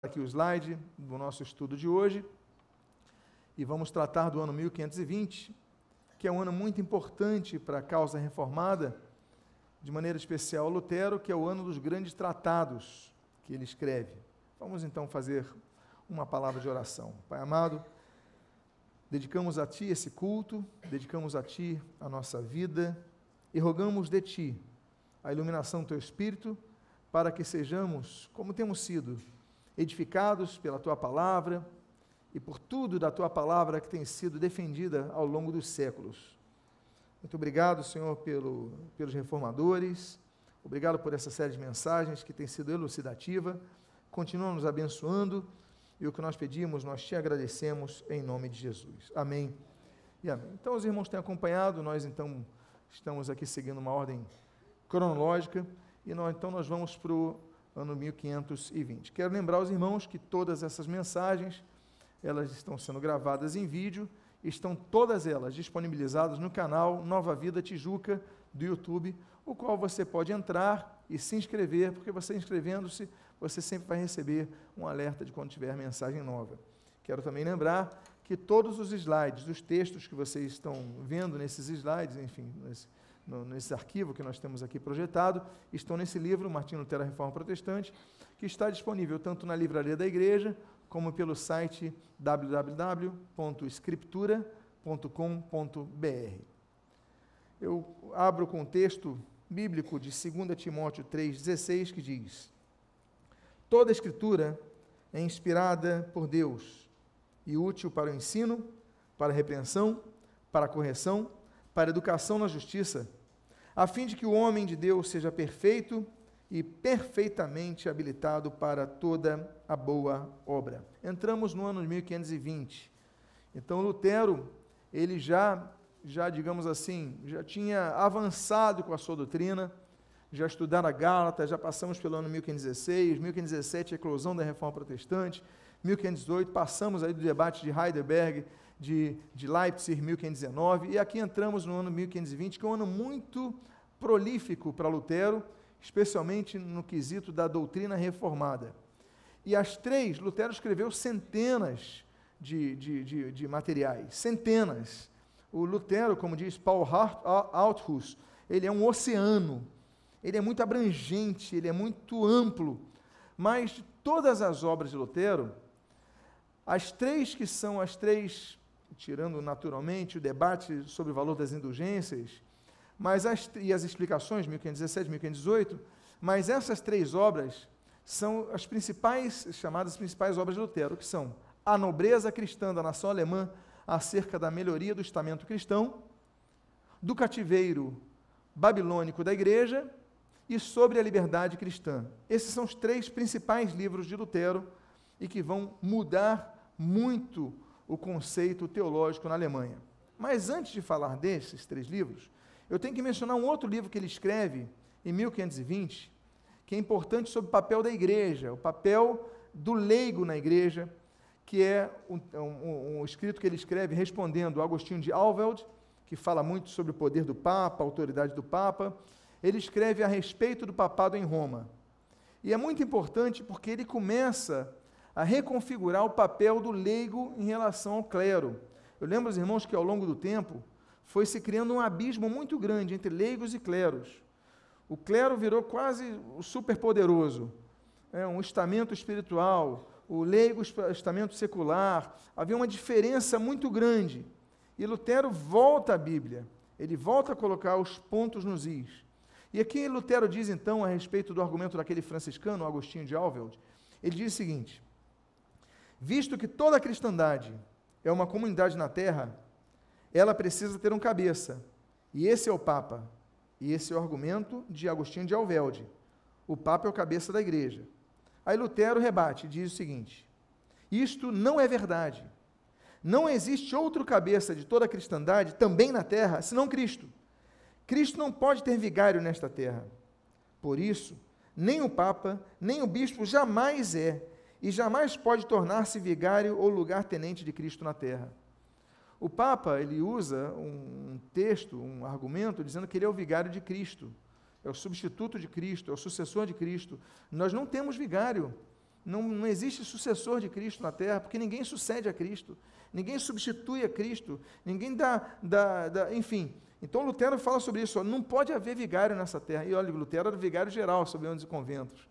aqui o slide do nosso estudo de hoje e vamos tratar do ano 1520, que é um ano muito importante para a causa reformada, de maneira especial Lutero, que é o ano dos grandes tratados que ele escreve. Vamos então fazer uma palavra de oração. Pai amado, dedicamos a Ti esse culto, dedicamos a Ti a nossa vida e rogamos de Ti a iluminação do Teu Espírito para que sejamos, como temos sido, edificados pela tua palavra e por tudo da tua palavra que tem sido defendida ao longo dos séculos. Muito obrigado, Senhor, pelo, pelos reformadores. Obrigado por essa série de mensagens que tem sido elucidativa. Continua nos abençoando e o que nós pedimos, nós te agradecemos em nome de Jesus. Amém e amém. Então, os irmãos têm acompanhado, nós então estamos aqui seguindo uma ordem cronológica e nós, então nós vamos para o ano 1520. Quero lembrar os irmãos que todas essas mensagens, elas estão sendo gravadas em vídeo, estão todas elas disponibilizadas no canal Nova Vida Tijuca do YouTube, o qual você pode entrar e se inscrever, porque você inscrevendo-se, você sempre vai receber um alerta de quando tiver mensagem nova. Quero também lembrar que todos os slides, os textos que vocês estão vendo nesses slides, enfim, nesse, no, nesse arquivo que nós temos aqui projetado, estão nesse livro, Martinho Lutero, a Reforma Protestante, que está disponível tanto na livraria da igreja, como pelo site www.escritura.com.br. Eu abro com o texto bíblico de 2 Timóteo 3,16, que diz: Toda escritura é inspirada por Deus e útil para o ensino, para a repreensão, para a correção, para a educação na justiça, a fim de que o homem de Deus seja perfeito e perfeitamente habilitado para toda a boa obra. Entramos no ano de 1520. Então Lutero, ele já, já digamos assim, já tinha avançado com a sua doutrina, já estudara Gálatas, já passamos pelo ano 1516, 1517 a eclosão da Reforma Protestante, 1518 passamos aí do debate de Heidelberg, de, de Leipzig, 1519, e aqui entramos no ano 1520, que é um ano muito prolífico para Lutero, especialmente no quesito da doutrina reformada. E as três, Lutero escreveu centenas de, de, de, de materiais, centenas. O Lutero, como diz Paul Althus, ele é um oceano, ele é muito abrangente, ele é muito amplo, mas de todas as obras de Lutero, as três que são as três tirando naturalmente o debate sobre o valor das indulgências, mas as, e as explicações, 1517, 1518, mas essas três obras são as principais, chamadas principais obras de Lutero, que são a nobreza cristã da nação alemã acerca da melhoria do estamento cristão, do cativeiro babilônico da igreja e sobre a liberdade cristã. Esses são os três principais livros de Lutero e que vão mudar muito o conceito teológico na Alemanha. Mas antes de falar desses três livros, eu tenho que mencionar um outro livro que ele escreve em 1520, que é importante sobre o papel da igreja, o papel do leigo na igreja, que é um, um, um escrito que ele escreve respondendo a Agostinho de Alveld, que fala muito sobre o poder do Papa, a autoridade do Papa. Ele escreve a respeito do papado em Roma. E é muito importante porque ele começa a reconfigurar o papel do leigo em relação ao clero. Eu lembro, os irmãos, que ao longo do tempo foi se criando um abismo muito grande entre leigos e cleros. O clero virou quase superpoderoso, é, um estamento espiritual, o leigo, estamento secular. Havia uma diferença muito grande. E Lutero volta à Bíblia, ele volta a colocar os pontos nos is. E aqui Lutero diz então, a respeito do argumento daquele franciscano, Agostinho de Alveld, ele diz o seguinte: Visto que toda a cristandade é uma comunidade na terra, ela precisa ter um cabeça. E esse é o Papa. E esse é o argumento de Agostinho de Alvelde. O Papa é o cabeça da igreja. Aí Lutero rebate e diz o seguinte: Isto não é verdade. Não existe outro cabeça de toda a cristandade, também na terra, senão Cristo. Cristo não pode ter vigário nesta terra. Por isso, nem o Papa, nem o bispo jamais é, e jamais pode tornar-se vigário ou lugar-tenente de Cristo na terra. O Papa ele usa um texto, um argumento, dizendo que ele é o vigário de Cristo, é o substituto de Cristo, é o sucessor de Cristo. Nós não temos vigário, Não, não existe sucessor de Cristo na terra, porque ninguém sucede a Cristo, ninguém substitui a Cristo, ninguém dá, dá, dá enfim. Então Lutero fala sobre isso, ó, não pode haver vigário nessa terra. E olha, Lutero era vigário geral sobre os conventos.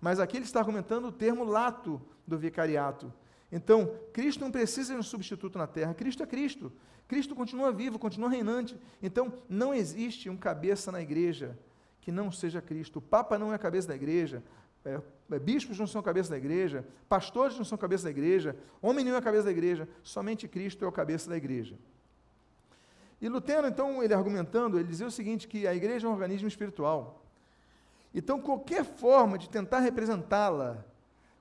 Mas aqui ele está argumentando o termo lato do vicariato. Então, Cristo não precisa de um substituto na terra, Cristo é Cristo. Cristo continua vivo, continua reinante. Então, não existe um cabeça na igreja que não seja Cristo. O Papa não é a cabeça da igreja, é, é, bispos não são cabeça da igreja, pastores não são cabeça da igreja, homem nenhum é a cabeça da igreja, somente Cristo é o cabeça da igreja. E Lutero, então, ele argumentando, ele dizia o seguinte, que a igreja é um organismo espiritual. Então, qualquer forma de tentar representá-la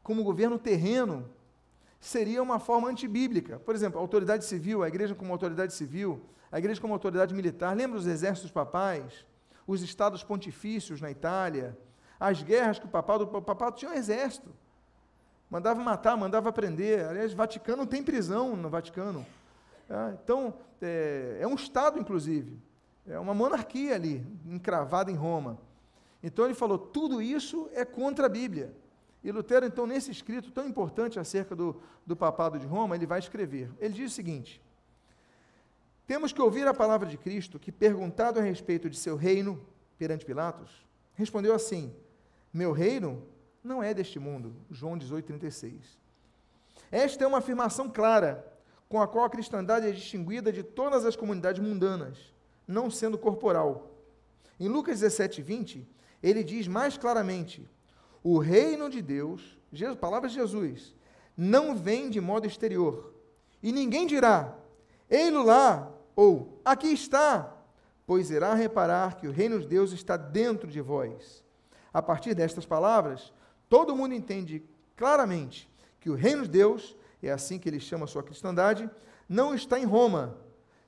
como governo terreno seria uma forma antibíblica. Por exemplo, a autoridade civil, a igreja como autoridade civil, a igreja como autoridade militar. Lembra os exércitos papais, os estados pontifícios na Itália, as guerras que o papado, o papado tinha um exército. Mandava matar, mandava prender. Aliás, Vaticano tem prisão no Vaticano. É, então, é, é um Estado, inclusive. É uma monarquia ali, encravada em Roma. Então ele falou: tudo isso é contra a Bíblia. E Lutero, então, nesse escrito tão importante acerca do, do papado de Roma, ele vai escrever. Ele diz o seguinte: Temos que ouvir a palavra de Cristo, que, perguntado a respeito de seu reino perante Pilatos, respondeu assim: Meu reino não é deste mundo. João 18, 36. Esta é uma afirmação clara, com a qual a cristandade é distinguida de todas as comunidades mundanas, não sendo corporal. Em Lucas 17, 20, ele diz mais claramente: o reino de Deus, Jesus, palavras de Jesus, não vem de modo exterior. E ninguém dirá, ei-lo lá, ou aqui está, pois irá reparar que o reino de Deus está dentro de vós. A partir destas palavras, todo mundo entende claramente que o reino de Deus, é assim que ele chama a sua cristandade, não está em Roma,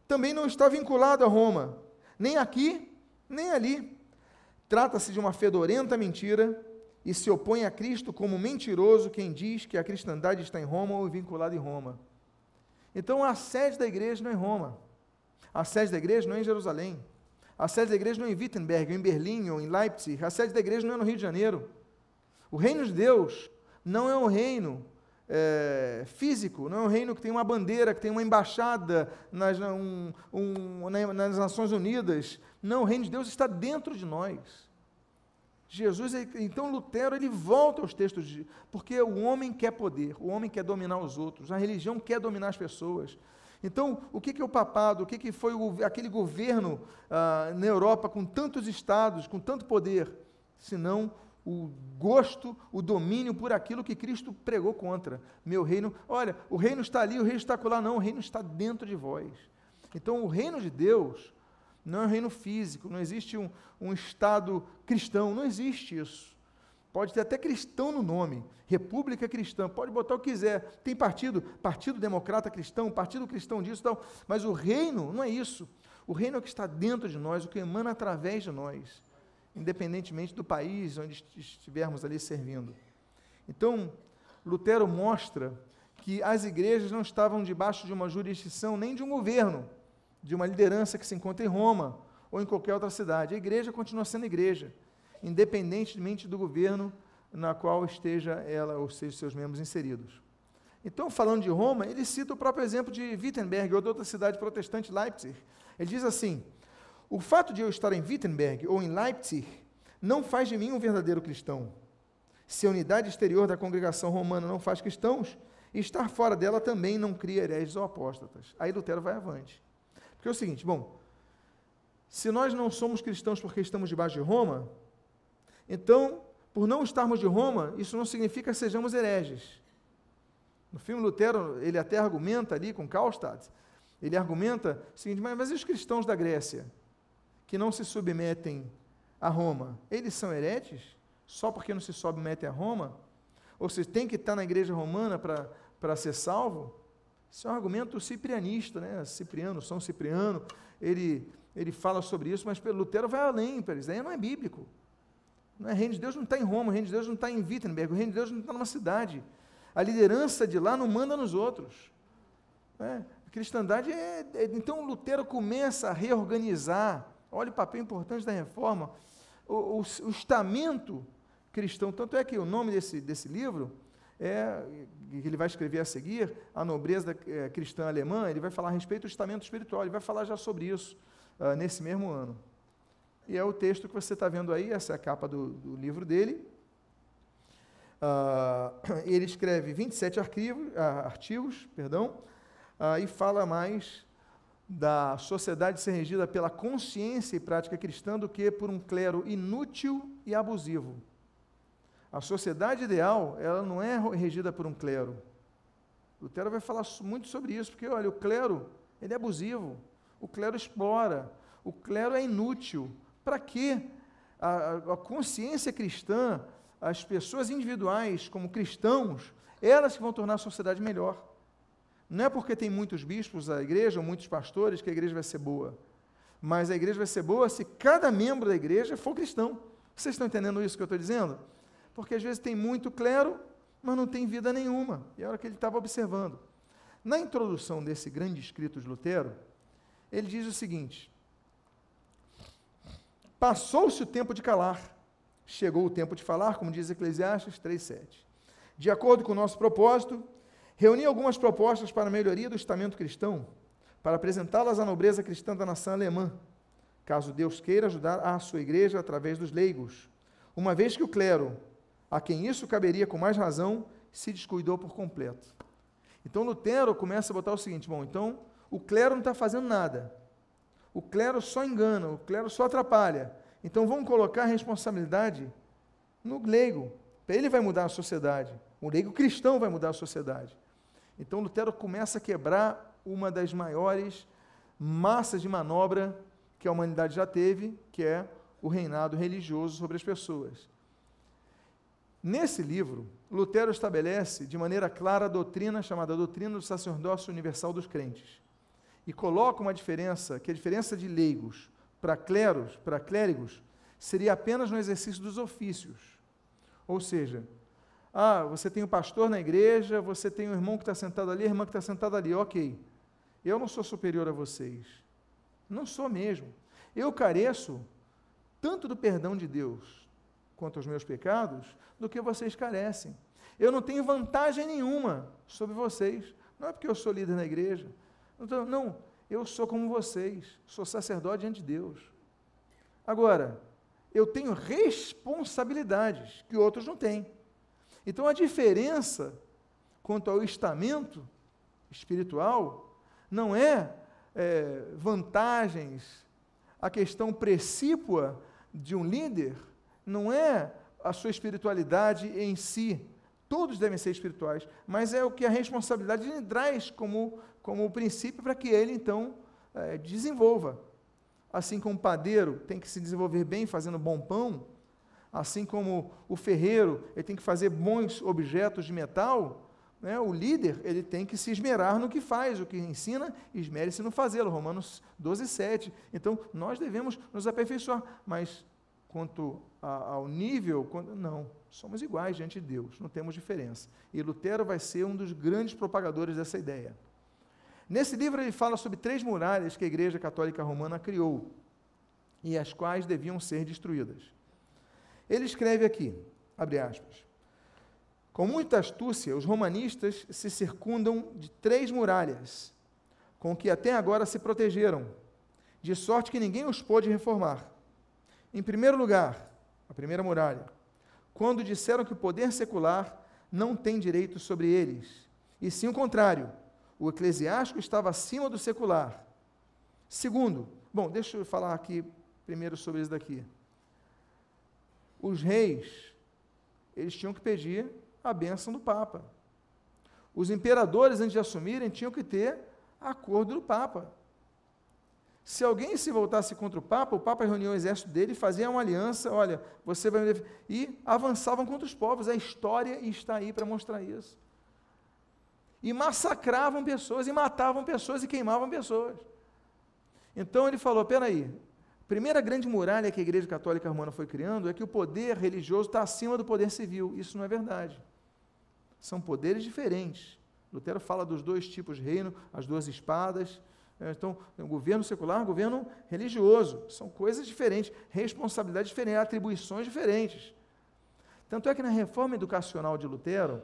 também não está vinculado a Roma, nem aqui, nem ali. Trata-se de uma fedorenta mentira e se opõe a Cristo como mentiroso quem diz que a cristandade está em Roma ou vinculada em Roma. Então a sede da igreja não é em Roma. A sede da igreja não é em Jerusalém. A sede da igreja não é em Wittenberg, ou em Berlim, ou em Leipzig. A sede da igreja não é no Rio de Janeiro. O reino de Deus não é um reino é, físico, não é um reino que tem uma bandeira, que tem uma embaixada nas, um, um, nas Nações Unidas. Não, o reino de Deus está dentro de nós. Jesus, então Lutero, ele volta aos textos, de, porque o homem quer poder, o homem quer dominar os outros, a religião quer dominar as pessoas. Então, o que, que é o papado? O que, que foi o, aquele governo ah, na Europa com tantos estados, com tanto poder? Senão o gosto, o domínio por aquilo que Cristo pregou contra. Meu reino, olha, o reino está ali, o reino está lá, não, o reino está dentro de vós. Então, o reino de Deus não é um reino físico, não existe um, um Estado cristão, não existe isso. Pode ter até cristão no nome, República Cristã, pode botar o que quiser. Tem partido, Partido Democrata Cristão, Partido Cristão disso e tal, mas o reino não é isso. O reino é o que está dentro de nós, o que emana através de nós, independentemente do país onde estivermos ali servindo. Então, Lutero mostra que as igrejas não estavam debaixo de uma jurisdição nem de um governo, de uma liderança que se encontra em Roma ou em qualquer outra cidade. A igreja continua sendo igreja, independentemente do governo na qual esteja ela ou seja seus membros inseridos. Então, falando de Roma, ele cita o próprio exemplo de Wittenberg ou de outra cidade protestante, Leipzig. Ele diz assim: O fato de eu estar em Wittenberg ou em Leipzig não faz de mim um verdadeiro cristão. Se a unidade exterior da congregação romana não faz cristãos, estar fora dela também não cria hereges ou apóstatas. Aí Lutero vai avante. Porque é o seguinte, bom, se nós não somos cristãos porque estamos debaixo de Roma, então, por não estarmos de Roma, isso não significa que sejamos hereges. No filme Lutero, ele até argumenta ali com Kallstadt, ele argumenta o seguinte, mas, mas e os cristãos da Grécia, que não se submetem a Roma, eles são hereges? Só porque não se submetem a Roma? Ou seja, tem que estar na igreja romana para ser salvo? Isso é um argumento ciprianista, né? Cipriano, São Cipriano, ele, ele fala sobre isso, mas Lutero vai além, para isso aí não é bíblico. Não é, o reino de Deus não está em Roma, o reino de Deus não está em Wittenberg, o reino de Deus não está numa cidade. A liderança de lá não manda nos outros. É, a cristandade é, é. Então Lutero começa a reorganizar. Olha o papel importante da reforma. O, o, o estamento cristão. Tanto é que o nome desse, desse livro é, que ele vai escrever a seguir, a nobreza é, cristã alemã, ele vai falar a respeito do estamento espiritual, ele vai falar já sobre isso uh, nesse mesmo ano. E é o texto que você está vendo aí, essa é a capa do, do livro dele. Uh, ele escreve 27 arquivos, uh, artigos perdão, e fala mais da sociedade ser regida pela consciência e prática cristã do que por um clero inútil e abusivo. A sociedade ideal, ela não é regida por um clero. Lutero vai falar muito sobre isso, porque olha, o clero, ele é abusivo, o clero explora, o clero é inútil. Para quê? A, a consciência cristã, as pessoas individuais como cristãos, elas que vão tornar a sociedade melhor. Não é porque tem muitos bispos na igreja ou muitos pastores que a igreja vai ser boa. Mas a igreja vai ser boa se cada membro da igreja for cristão. Vocês estão entendendo isso que eu estou dizendo? porque às vezes tem muito clero, mas não tem vida nenhuma. E era o que ele estava observando. Na introdução desse grande escrito de Lutero, ele diz o seguinte: Passou-se o tempo de calar, chegou o tempo de falar, como diz Eclesiastes 3,7. De acordo com o nosso propósito, reuni algumas propostas para a melhoria do estamento cristão, para apresentá-las à nobreza cristã da nação alemã, caso Deus queira ajudar a sua igreja através dos leigos, uma vez que o clero a quem isso caberia com mais razão, se descuidou por completo. Então Lutero começa a botar o seguinte: bom, então o clero não está fazendo nada, o clero só engana, o clero só atrapalha. Então vamos colocar a responsabilidade no leigo. Ele vai mudar a sociedade. O leigo cristão vai mudar a sociedade. Então Lutero começa a quebrar uma das maiores massas de manobra que a humanidade já teve, que é o reinado religioso sobre as pessoas. Nesse livro, Lutero estabelece de maneira clara a doutrina chamada doutrina do sacerdócio universal dos crentes. E coloca uma diferença, que a diferença de leigos para cleros, para clérigos, seria apenas no exercício dos ofícios. Ou seja, ah, você tem o um pastor na igreja, você tem o um irmão que está sentado ali, a irmã que está sentada ali, ok. Eu não sou superior a vocês. Não sou mesmo. Eu careço tanto do perdão de Deus, quanto aos meus pecados do que vocês carecem. Eu não tenho vantagem nenhuma sobre vocês. Não é porque eu sou líder na igreja. Não, não eu sou como vocês. Sou sacerdote diante de Deus. Agora, eu tenho responsabilidades que outros não têm. Então a diferença quanto ao estamento espiritual não é, é vantagens, a questão precípua de um líder não é a sua espiritualidade em si. Todos devem ser espirituais, mas é o que a responsabilidade lhe traz como, como princípio para que ele, então, é, desenvolva. Assim como o padeiro tem que se desenvolver bem fazendo bom pão, assim como o ferreiro ele tem que fazer bons objetos de metal, né, o líder ele tem que se esmerar no que faz, o que ensina, esmere-se no fazê-lo. Romanos 12, 7. Então, nós devemos nos aperfeiçoar, mas quanto a, ao nível, quando, não, somos iguais diante de Deus, não temos diferença. E Lutero vai ser um dos grandes propagadores dessa ideia. Nesse livro ele fala sobre três muralhas que a Igreja Católica Romana criou e as quais deviam ser destruídas. Ele escreve aqui, abre aspas, com muita astúcia, os romanistas se circundam de três muralhas, com que até agora se protegeram, de sorte que ninguém os pôde reformar. Em primeiro lugar, a primeira muralha, quando disseram que o poder secular não tem direito sobre eles, e sim o contrário, o eclesiástico estava acima do secular. Segundo, bom, deixa eu falar aqui primeiro sobre isso daqui. Os reis, eles tinham que pedir a bênção do Papa. Os imperadores, antes de assumirem, tinham que ter acordo do Papa. Se alguém se voltasse contra o Papa, o Papa reunia o exército dele, fazia uma aliança, olha, você vai me e avançavam contra os povos. A história está aí para mostrar isso. E massacravam pessoas, e matavam pessoas, e queimavam pessoas. Então ele falou: peraí, primeira grande muralha que a Igreja Católica Romana foi criando é que o poder religioso está acima do poder civil. Isso não é verdade. São poderes diferentes. Lutero fala dos dois tipos de reino, as duas espadas, é, então, governo secular, governo religioso. São coisas diferentes, responsabilidades diferentes, atribuições diferentes. Tanto é que na reforma educacional de Lutero,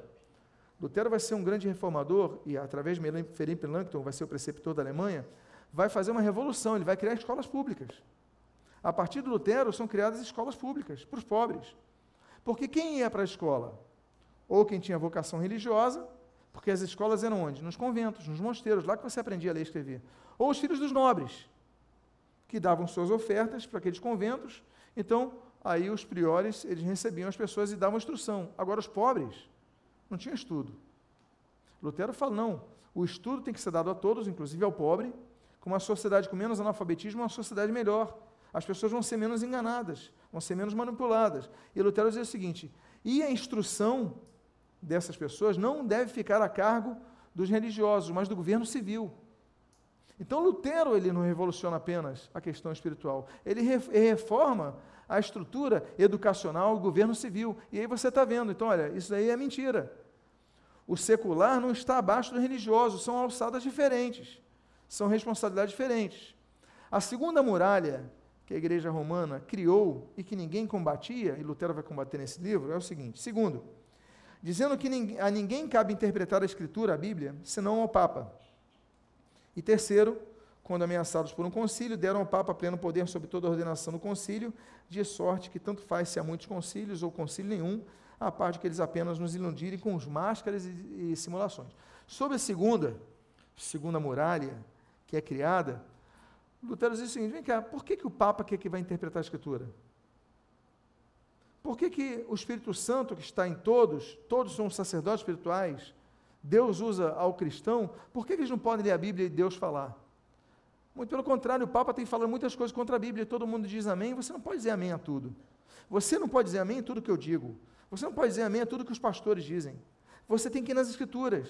Lutero vai ser um grande reformador e, através de Langton, vai ser o preceptor da Alemanha, vai fazer uma revolução, ele vai criar escolas públicas. A partir do Lutero são criadas escolas públicas para os pobres. Porque quem ia para a escola? Ou quem tinha vocação religiosa, porque as escolas eram onde? Nos conventos, nos mosteiros, lá que você aprendia a ler e escrever. Ou os filhos dos nobres, que davam suas ofertas para aqueles conventos. Então, aí os priores, eles recebiam as pessoas e davam instrução. Agora, os pobres não tinham estudo. Lutero fala, não, o estudo tem que ser dado a todos, inclusive ao pobre, com uma sociedade com menos analfabetismo, uma sociedade melhor. As pessoas vão ser menos enganadas, vão ser menos manipuladas. E Lutero dizia o seguinte: e a instrução dessas pessoas não deve ficar a cargo dos religiosos, mas do governo civil. Então Lutero ele não revoluciona apenas a questão espiritual, ele reforma a estrutura educacional, o governo civil. E aí você está vendo, então olha, isso aí é mentira. O secular não está abaixo do religioso, são alçadas diferentes são responsabilidades diferentes. A segunda muralha que a igreja romana criou e que ninguém combatia, e Lutero vai combater nesse livro, é o seguinte: segundo, dizendo que a ninguém cabe interpretar a Escritura, a Bíblia, senão ao Papa. E terceiro, quando ameaçados por um concílio, deram ao Papa pleno poder sobre toda a ordenação do concílio, de sorte que tanto faz se há muitos concílios ou concílio nenhum, a parte que eles apenas nos iludirem com os máscaras e, e simulações. Sobre a segunda, segunda muralha, que é criada, Lutero diz o seguinte: vem cá, por que, que o Papa quer que vai interpretar a Escritura? Por que, que o Espírito Santo, que está em todos, todos são sacerdotes espirituais, Deus usa ao cristão, por que, que eles não podem ler a Bíblia e Deus falar? Muito pelo contrário, o Papa tem falado muitas coisas contra a Bíblia e todo mundo diz amém. Você não pode dizer amém a tudo. Você não pode dizer amém a tudo que eu digo. Você não pode dizer amém a tudo que os pastores dizem. Você tem que ir nas Escrituras.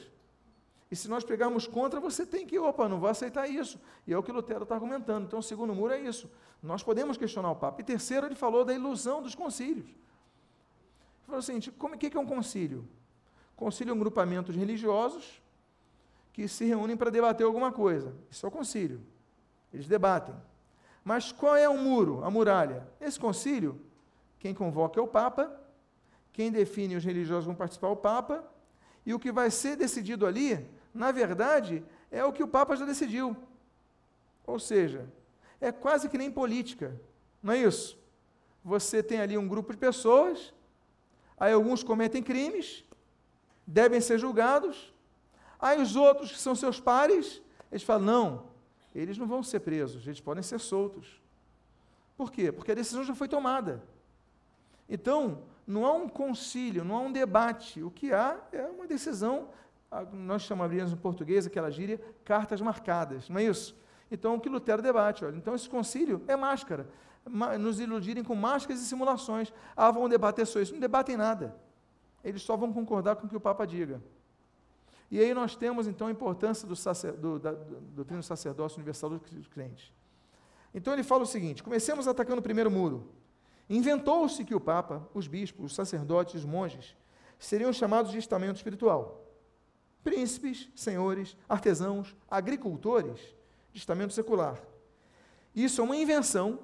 E se nós pegarmos contra, você tem que, opa, não vou aceitar isso. E é o que Lutero está argumentando. Então, o segundo muro é isso. Nós podemos questionar o Papa. E terceiro, ele falou da ilusão dos concílios. Ele falou assim: o que é um concílio? Concílio é um grupamento de religiosos que se reúnem para debater alguma coisa. Isso é o concílio. Eles debatem. Mas qual é o muro, a muralha? Esse concílio, quem convoca é o Papa, quem define os religiosos vão participar é o Papa, e o que vai ser decidido ali, na verdade, é o que o Papa já decidiu. Ou seja, é quase que nem política, não é isso? Você tem ali um grupo de pessoas, aí alguns cometem crimes, devem ser julgados, aí os outros, que são seus pares, eles falam: não, eles não vão ser presos, eles podem ser soltos. Por quê? Porque a decisão já foi tomada. Então, não há um concílio, não há um debate. O que há é uma decisão, nós chamaríamos em português aquela gíria, cartas marcadas, não é isso? Então, o que Lutero debate? Olha, então, esse concílio é máscara. Nos iludirem com máscaras e simulações. Ah, vão debater só isso. Não debatem nada. Eles só vão concordar com o que o Papa diga. E aí nós temos, então, a importância do, sacer, do, da, do, do sacerdócio universal dos crentes. Então, ele fala o seguinte: comecemos atacando o primeiro muro. Inventou-se que o Papa, os bispos, os sacerdotes, os monges seriam chamados de estamento espiritual. Príncipes, senhores, artesãos, agricultores, de estamento secular. Isso é uma invenção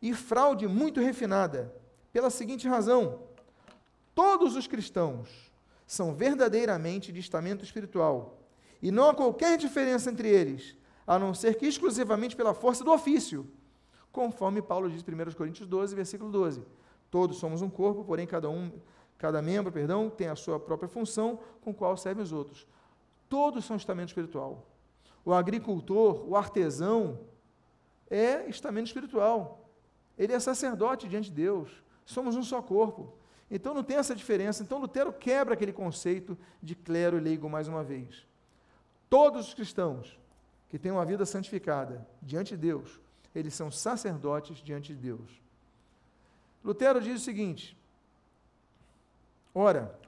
e fraude muito refinada, pela seguinte razão: todos os cristãos são verdadeiramente de estamento espiritual, e não há qualquer diferença entre eles, a não ser que exclusivamente pela força do ofício conforme Paulo diz em 1 Coríntios 12, versículo 12. Todos somos um corpo, porém cada um, cada membro, perdão, tem a sua própria função com qual servem os outros. Todos são estamento espiritual. O agricultor, o artesão é estamento espiritual. Ele é sacerdote diante de Deus. Somos um só corpo. Então não tem essa diferença. Então Lutero quebra aquele conceito de clero e leigo mais uma vez. Todos os cristãos que têm uma vida santificada diante de Deus eles são sacerdotes diante de Deus. Lutero diz o seguinte: ora,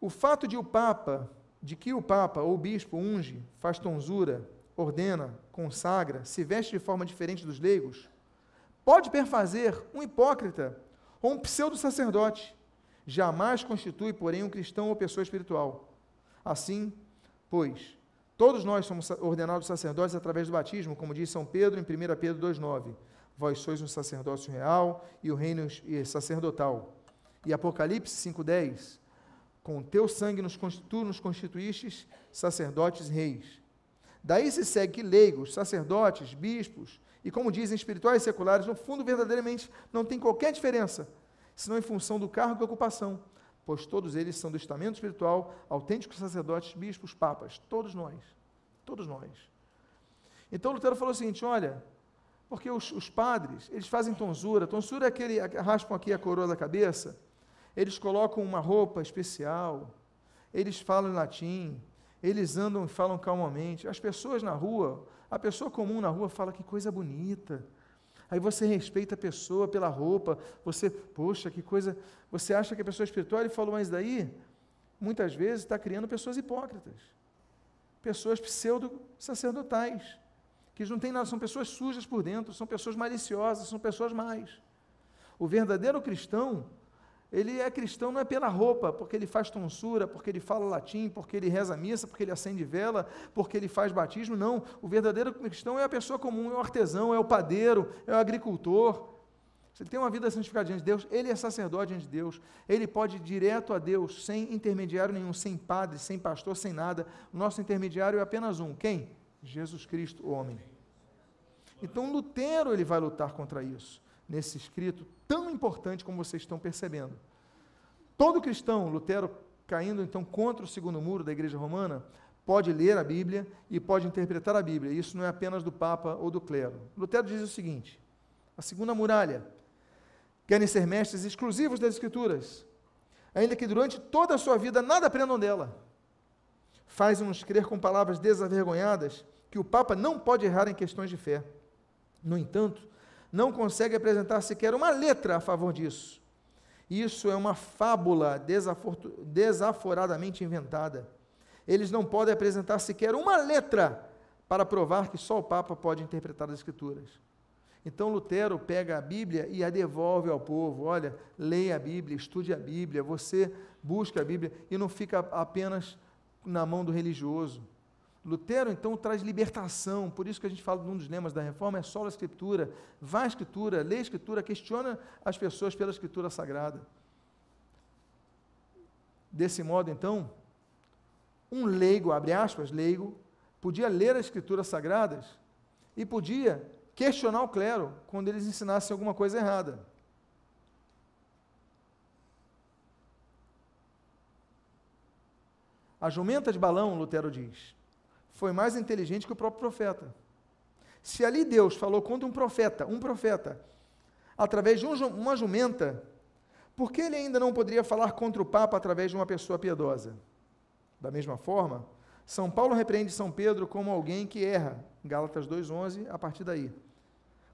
o fato de o Papa, de que o Papa ou o bispo unge, faz tonsura, ordena, consagra, se veste de forma diferente dos leigos, pode perfazer um hipócrita ou um pseudo-sacerdote. Jamais constitui, porém, um cristão ou pessoa espiritual. Assim, pois, Todos nós somos ordenados sacerdotes através do batismo, como diz São Pedro em 1 Pedro 2,9. Vós sois um sacerdócio real e o reino sacerdotal. E Apocalipse 5,10. Com teu sangue nos, tu nos constituístes sacerdotes reis. Daí se segue que leigos, sacerdotes, bispos, e como dizem espirituais seculares, no fundo, verdadeiramente, não tem qualquer diferença, senão em função do cargo e ocupação, pois todos eles são do estamento espiritual, autênticos sacerdotes, bispos, papas, todos nós, todos nós. Então Lutero falou o seguinte: olha, porque os, os padres, eles fazem tonsura, tonsura é aquele, raspam aqui a coroa da cabeça, eles colocam uma roupa especial, eles falam em latim, eles andam e falam calmamente. As pessoas na rua, a pessoa comum na rua fala que coisa bonita. Aí você respeita a pessoa pela roupa, você, poxa, que coisa. Você acha que a pessoa é espiritual, ele falou, mas daí, muitas vezes, está criando pessoas hipócritas, pessoas pseudo-sacerdotais, que não tem nada, são pessoas sujas por dentro, são pessoas maliciosas, são pessoas mais. O verdadeiro cristão, ele é cristão não é pela roupa, porque ele faz tonsura, porque ele fala latim, porque ele reza missa, porque ele acende vela, porque ele faz batismo. Não. O verdadeiro cristão é a pessoa comum, é o artesão, é o padeiro, é o agricultor. Ele tem uma vida santificada diante de Deus, ele é sacerdote diante de Deus. Ele pode ir direto a Deus, sem intermediário nenhum, sem padre, sem pastor, sem nada. O nosso intermediário é apenas um. Quem? Jesus Cristo, o homem. Então Lutero ele vai lutar contra isso nesse escrito tão importante como vocês estão percebendo. Todo cristão, Lutero caindo então contra o segundo muro da igreja romana, pode ler a Bíblia e pode interpretar a Bíblia. Isso não é apenas do Papa ou do clero. Lutero diz o seguinte: a segunda muralha querem ser mestres exclusivos das Escrituras, ainda que durante toda a sua vida nada aprendam dela. Faz-nos crer com palavras desavergonhadas que o Papa não pode errar em questões de fé. No entanto, não consegue apresentar sequer uma letra a favor disso. Isso é uma fábula desaforadamente inventada. Eles não podem apresentar sequer uma letra para provar que só o Papa pode interpretar as Escrituras. Então Lutero pega a Bíblia e a devolve ao povo. Olha, leia a Bíblia, estude a Bíblia, você busca a Bíblia e não fica apenas na mão do religioso. Lutero, então, traz libertação, por isso que a gente fala de um dos lemas da reforma, é só a Escritura. Vá à Escritura, lê a Escritura, questiona as pessoas pela Escritura Sagrada. Desse modo, então, um leigo, abre aspas, leigo, podia ler as Escrituras Sagradas e podia questionar o clero quando eles ensinassem alguma coisa errada. A jumenta de balão, Lutero diz, foi mais inteligente que o próprio profeta. Se ali Deus falou contra um profeta, um profeta, através de um, uma jumenta, por que ele ainda não poderia falar contra o Papa através de uma pessoa piedosa? Da mesma forma, São Paulo repreende São Pedro como alguém que erra, Gálatas 2,11, a partir daí.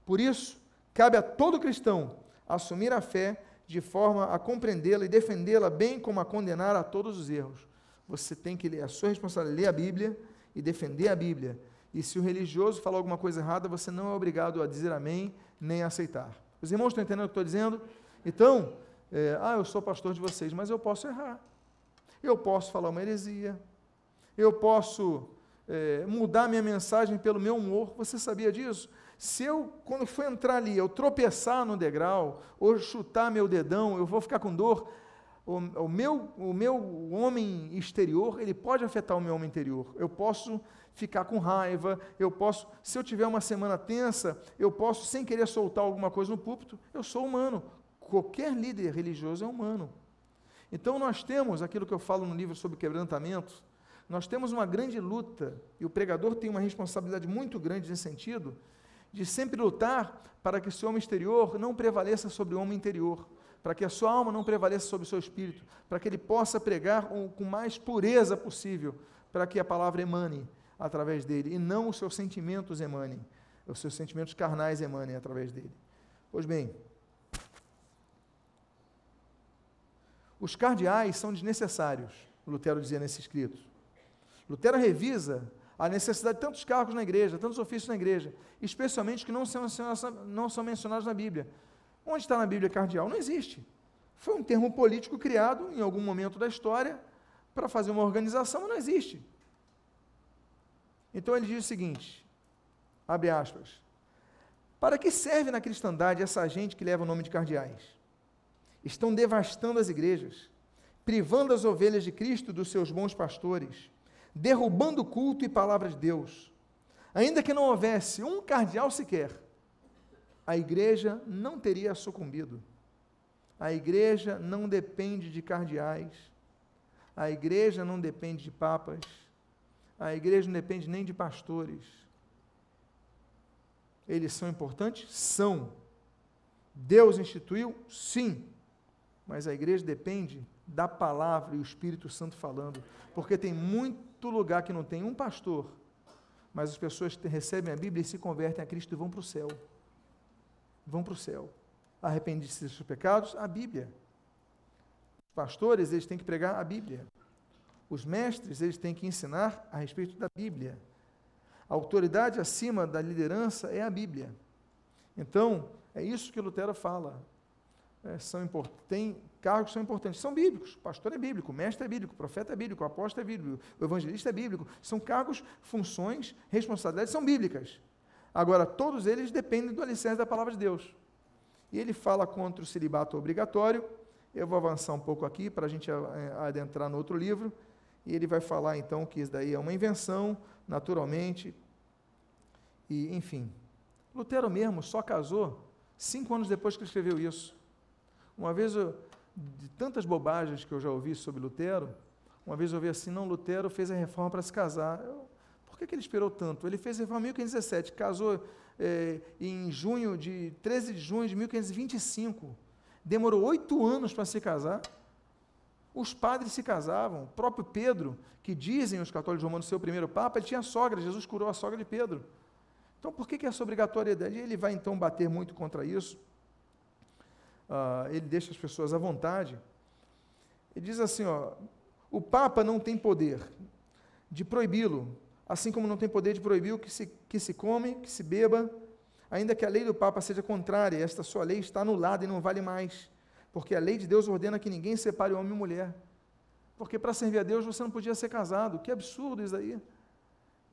Por isso, cabe a todo cristão assumir a fé de forma a compreendê-la e defendê-la, bem como a condenar a todos os erros. Você tem que ler, a sua responsabilidade é ler a Bíblia, e defender a Bíblia. E se o religioso falar alguma coisa errada, você não é obrigado a dizer amém, nem a aceitar. Os irmãos estão entendendo o que estou dizendo? Então, é, ah, eu sou pastor de vocês, mas eu posso errar. Eu posso falar uma heresia. Eu posso é, mudar minha mensagem pelo meu humor. Você sabia disso? Se eu, quando for entrar ali, eu tropeçar no degrau, ou chutar meu dedão, eu vou ficar com dor, o, o, meu, o meu homem exterior, ele pode afetar o meu homem interior. Eu posso ficar com raiva, eu posso, se eu tiver uma semana tensa, eu posso, sem querer soltar alguma coisa no púlpito, eu sou humano. Qualquer líder religioso é humano. Então nós temos aquilo que eu falo no livro sobre quebrantamento, nós temos uma grande luta, e o pregador tem uma responsabilidade muito grande nesse sentido, de sempre lutar para que seu homem exterior não prevaleça sobre o homem interior para que a sua alma não prevaleça sobre o seu espírito, para que ele possa pregar com, mais pureza possível, para que a palavra emane através dele, e não os seus sentimentos emanem, os seus sentimentos carnais emanem através dele. Pois bem, os cardeais são desnecessários, Lutero dizia nesse escrito. Lutero revisa a necessidade de tantos cargos na igreja, tantos ofícios na igreja, especialmente que não são, não são mencionados na Bíblia. Onde está na Bíblia cardeal? Não existe. Foi um termo político criado em algum momento da história para fazer uma organização, não existe. Então ele diz o seguinte: abre aspas. Para que serve na cristandade essa gente que leva o nome de cardeais? Estão devastando as igrejas, privando as ovelhas de Cristo dos seus bons pastores, derrubando o culto e palavra de Deus. Ainda que não houvesse um cardeal sequer, a igreja não teria sucumbido. A igreja não depende de cardeais, a igreja não depende de papas, a igreja não depende nem de pastores. Eles são importantes? São. Deus instituiu? Sim. Mas a igreja depende da palavra e o Espírito Santo falando. Porque tem muito lugar que não tem um pastor, mas as pessoas recebem a Bíblia e se convertem a Cristo e vão para o céu. Vão para o céu. Arrependem-se dos seus pecados? A Bíblia. Os pastores, eles têm que pregar a Bíblia. Os mestres, eles têm que ensinar a respeito da Bíblia. A autoridade acima da liderança é a Bíblia. Então, é isso que Lutero fala. É, são tem cargos que são importantes, são bíblicos. Pastor é bíblico, mestre é bíblico, profeta é bíblico, apóstolo é bíblico, evangelista é bíblico. São cargos, funções, responsabilidades são bíblicas. Agora, todos eles dependem do alicerce da palavra de Deus. E ele fala contra o celibato obrigatório. Eu vou avançar um pouco aqui para a gente adentrar no outro livro. E ele vai falar então que isso daí é uma invenção, naturalmente. E, enfim. Lutero mesmo só casou cinco anos depois que ele escreveu isso. Uma vez, eu, de tantas bobagens que eu já ouvi sobre Lutero, uma vez eu ouvi assim, não, Lutero fez a reforma para se casar. Eu, por que, que ele esperou tanto? Ele fez reforma em 1517, casou é, em junho de 13 de junho de 1525. Demorou oito anos para se casar. Os padres se casavam. O próprio Pedro, que dizem os católicos romanos ser o primeiro papa, ele tinha sogra. Jesus curou a sogra de Pedro. Então, por que, que essa obrigatoriedade? Ele vai então bater muito contra isso uh, ele deixa as pessoas à vontade. Ele diz assim: ó, o Papa não tem poder de proibi-lo, assim como não tem poder de proibir o que se, que se come, que se beba, ainda que a lei do Papa seja contrária, esta sua lei está anulada e não vale mais, porque a lei de Deus ordena que ninguém separe homem e mulher. Porque para servir a Deus você não podia ser casado. Que absurdo isso aí.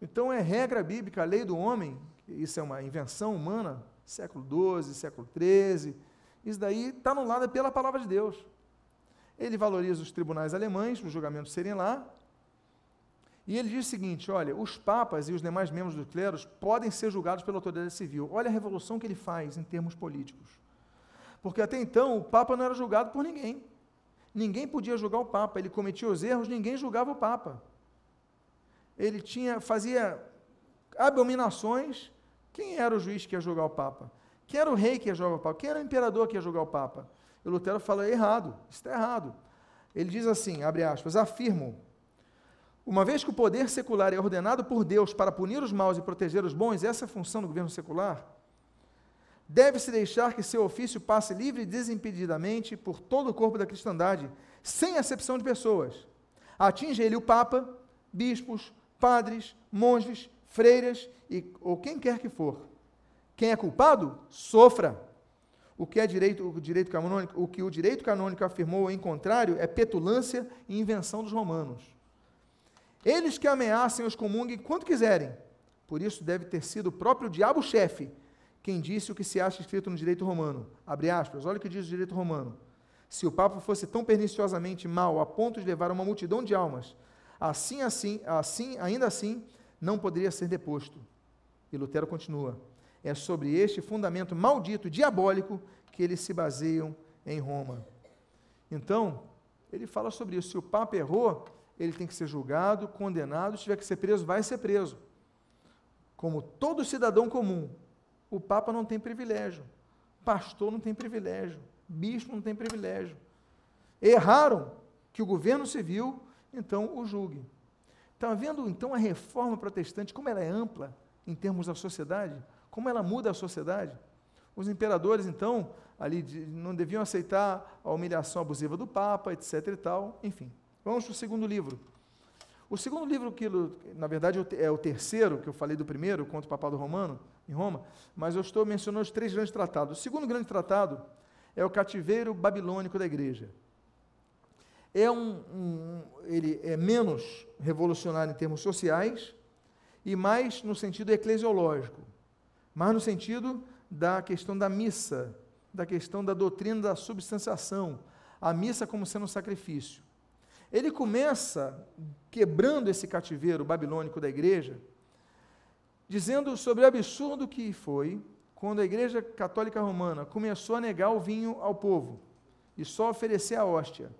Então é regra bíblica, a lei do homem, isso é uma invenção humana, século XII, século XIII, isso daí está anulado pela palavra de Deus. Ele valoriza os tribunais alemães, os julgamentos serem lá. E ele diz o seguinte: olha, os papas e os demais membros do clero podem ser julgados pela autoridade civil. Olha a revolução que ele faz em termos políticos. Porque até então o papa não era julgado por ninguém. Ninguém podia julgar o papa. Ele cometia os erros, ninguém julgava o papa. Ele tinha, fazia abominações. Quem era o juiz que ia julgar o papa? Quem era o rei que ia julgar o Papa? Quem era o imperador que ia julgar o Papa? E Lutero fala, errado, isso está errado. Ele diz assim, abre aspas, afirmo, uma vez que o poder secular é ordenado por Deus para punir os maus e proteger os bons, essa é a função do governo secular, deve-se deixar que seu ofício passe livre e desimpedidamente por todo o corpo da cristandade, sem acepção de pessoas. Atinge ele o Papa, bispos, padres, monges, freiras e, ou quem quer que for quem é culpado, sofra. O que é direito, o direito canônico, o que o direito canônico afirmou em contrário é petulância e invenção dos romanos. Eles que ameacem os comunguem quanto quiserem. Por isso deve ter sido o próprio diabo chefe quem disse o que se acha escrito no direito romano. Abre aspas, olha o que diz o direito romano. Se o Papa fosse tão perniciosamente mau a ponto de levar uma multidão de almas, assim, assim, assim, ainda assim, não poderia ser deposto. E Lutero continua. É sobre este fundamento maldito, diabólico, que eles se baseiam em Roma. Então, ele fala sobre isso. Se o Papa errou, ele tem que ser julgado, condenado, se tiver que ser preso, vai ser preso. Como todo cidadão comum, o Papa não tem privilégio, pastor não tem privilégio, bispo não tem privilégio. Erraram que o governo civil, então, o julgue. Está vendo, então, a reforma protestante, como ela é ampla em termos da sociedade? Como ela muda a sociedade? Os imperadores, então, ali não deviam aceitar a humilhação abusiva do Papa, etc. e tal. Enfim, vamos para o segundo livro. O segundo livro, que, na verdade, é o terceiro, que eu falei do primeiro, contra o Papado Romano, em Roma, mas eu estou mencionando os três grandes tratados. O segundo grande tratado é o cativeiro babilônico da igreja. É um, um, ele é menos revolucionário em termos sociais e mais no sentido eclesiológico mas no sentido da questão da missa, da questão da doutrina da substanciação, a missa como sendo um sacrifício. Ele começa quebrando esse cativeiro babilônico da igreja, dizendo sobre o absurdo que foi quando a Igreja Católica Romana começou a negar o vinho ao povo e só oferecer a hóstia.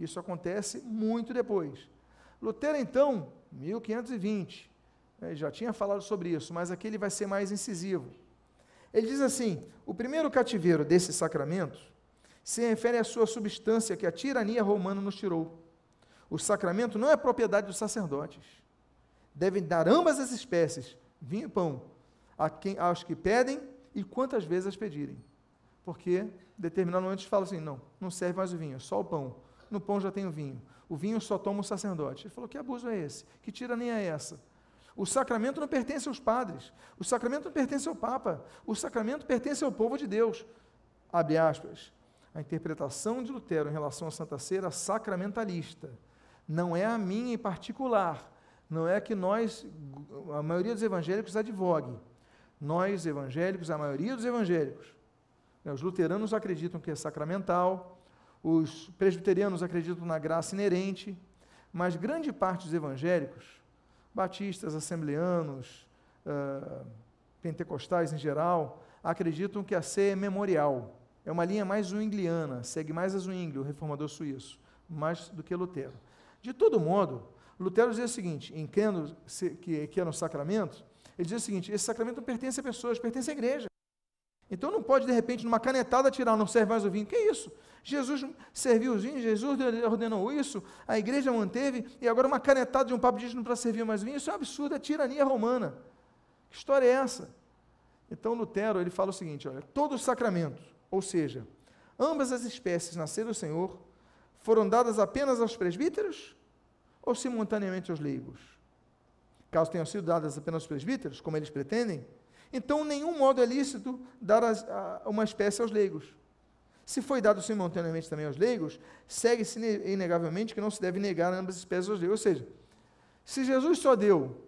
Isso acontece muito depois. Lutero, então, 1520, né, já tinha falado sobre isso, mas aqui ele vai ser mais incisivo. Ele diz assim: o primeiro cativeiro desse sacramento se refere à sua substância que a tirania romana nos tirou. O sacramento não é propriedade dos sacerdotes. Devem dar ambas as espécies, vinho e pão, a quem, aos que pedem e quantas vezes as pedirem. Porque determinado momento fala assim: não, não serve mais o vinho, é só o pão. No pão já tem o vinho. O vinho só toma o sacerdote. Ele falou: que abuso é esse? Que tira nem é essa? O sacramento não pertence aos padres. O sacramento não pertence ao Papa. O sacramento pertence ao povo de Deus. Abre aspas. A interpretação de Lutero em relação à Santa Ceia sacramentalista. Não é a minha em particular. Não é que nós, a maioria dos evangélicos, advogue. Nós, evangélicos, a maioria dos evangélicos, né, os luteranos acreditam que é sacramental, os presbiterianos acreditam na graça inerente, mas grande parte dos evangélicos, batistas, assembleanos, uh, pentecostais em geral, acreditam que a ceia é memorial. É uma linha mais zwingliana, segue mais a Zwingli, o reformador suíço, mais do que Lutero. De todo modo, Lutero dizia o seguinte, em crendo que, que é no sacramento, ele diz o seguinte: esse sacramento não pertence a pessoas, pertence à igreja. Então não pode, de repente, numa canetada, tirar, não serve mais o vinho. Que isso? Jesus serviu os vinhos, Jesus ordenou isso, a igreja manteve, e agora uma canetada de um papo dígeno para servir mais vinho. Isso é um absurdo, é tirania romana. Que história é essa? Então Lutero, ele fala o seguinte, olha, todos os sacramentos, ou seja, ambas as espécies nasceram do Senhor, foram dadas apenas aos presbíteros ou simultaneamente aos leigos? caso tenham sido dadas apenas aos presbíteros, como eles pretendem, então nenhum modo é lícito dar as, a, uma espécie aos leigos. Se foi dado simultaneamente também aos leigos, segue-se inegavelmente que não se deve negar ambas as espécies aos leigos. Ou seja, se Jesus só deu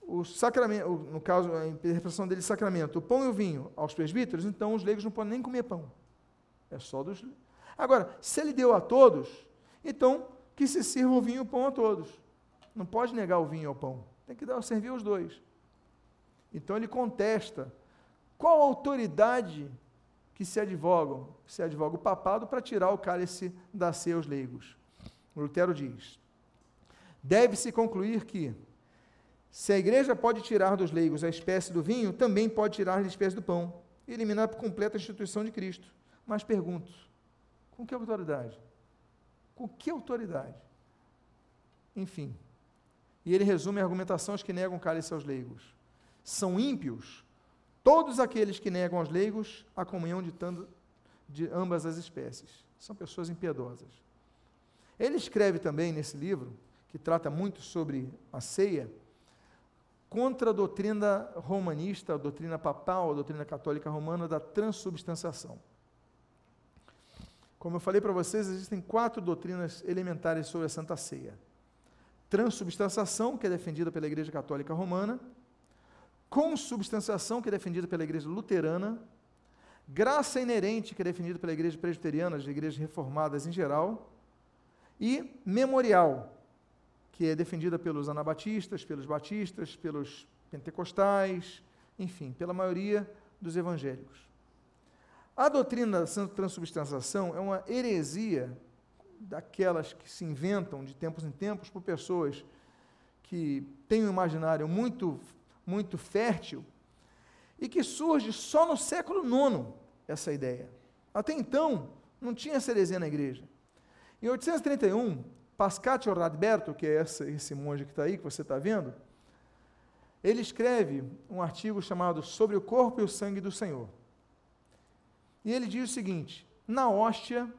o sacramento, no caso, a interpretação dele, sacramento, o pão e o vinho aos presbíteros, então os leigos não podem nem comer pão. É só dos. Agora, se ele deu a todos, então que se sirva o vinho e o pão a todos. Não pode negar o vinho ao pão. Tem que dar, servir os dois. Então ele contesta qual autoridade que se advogam, se advoga o papado para tirar o cálice da aos leigos. Lutero diz: deve-se concluir que se a igreja pode tirar dos leigos a espécie do vinho, também pode tirar a espécie do pão, e eliminar a instituição de Cristo. Mas pergunto: com que autoridade? Com que autoridade? Enfim, e ele resume a argumentação aos que negam cálice aos leigos. São ímpios todos aqueles que negam aos leigos a comunhão de, tanto, de ambas as espécies. São pessoas impiedosas. Ele escreve também nesse livro, que trata muito sobre a ceia, contra a doutrina romanista, a doutrina papal, a doutrina católica romana da transubstanciação. Como eu falei para vocês, existem quatro doutrinas elementares sobre a Santa Ceia. Transubstanciação, que é defendida pela Igreja Católica Romana, consubstanciação, que é defendida pela Igreja Luterana, graça inerente, que é defendida pela Igreja Presbiteriana, as igrejas reformadas em geral, e memorial, que é defendida pelos anabatistas, pelos batistas, pelos pentecostais, enfim, pela maioria dos evangélicos. A doutrina da transubstanciação é uma heresia daquelas que se inventam de tempos em tempos por pessoas que têm um imaginário muito, muito fértil e que surge só no século IX essa ideia. Até então, não tinha essa heresia na igreja. Em 831, Pascatio Radberto, que é esse monge que está aí, que você está vendo, ele escreve um artigo chamado Sobre o Corpo e o Sangue do Senhor. E ele diz o seguinte: na hóstia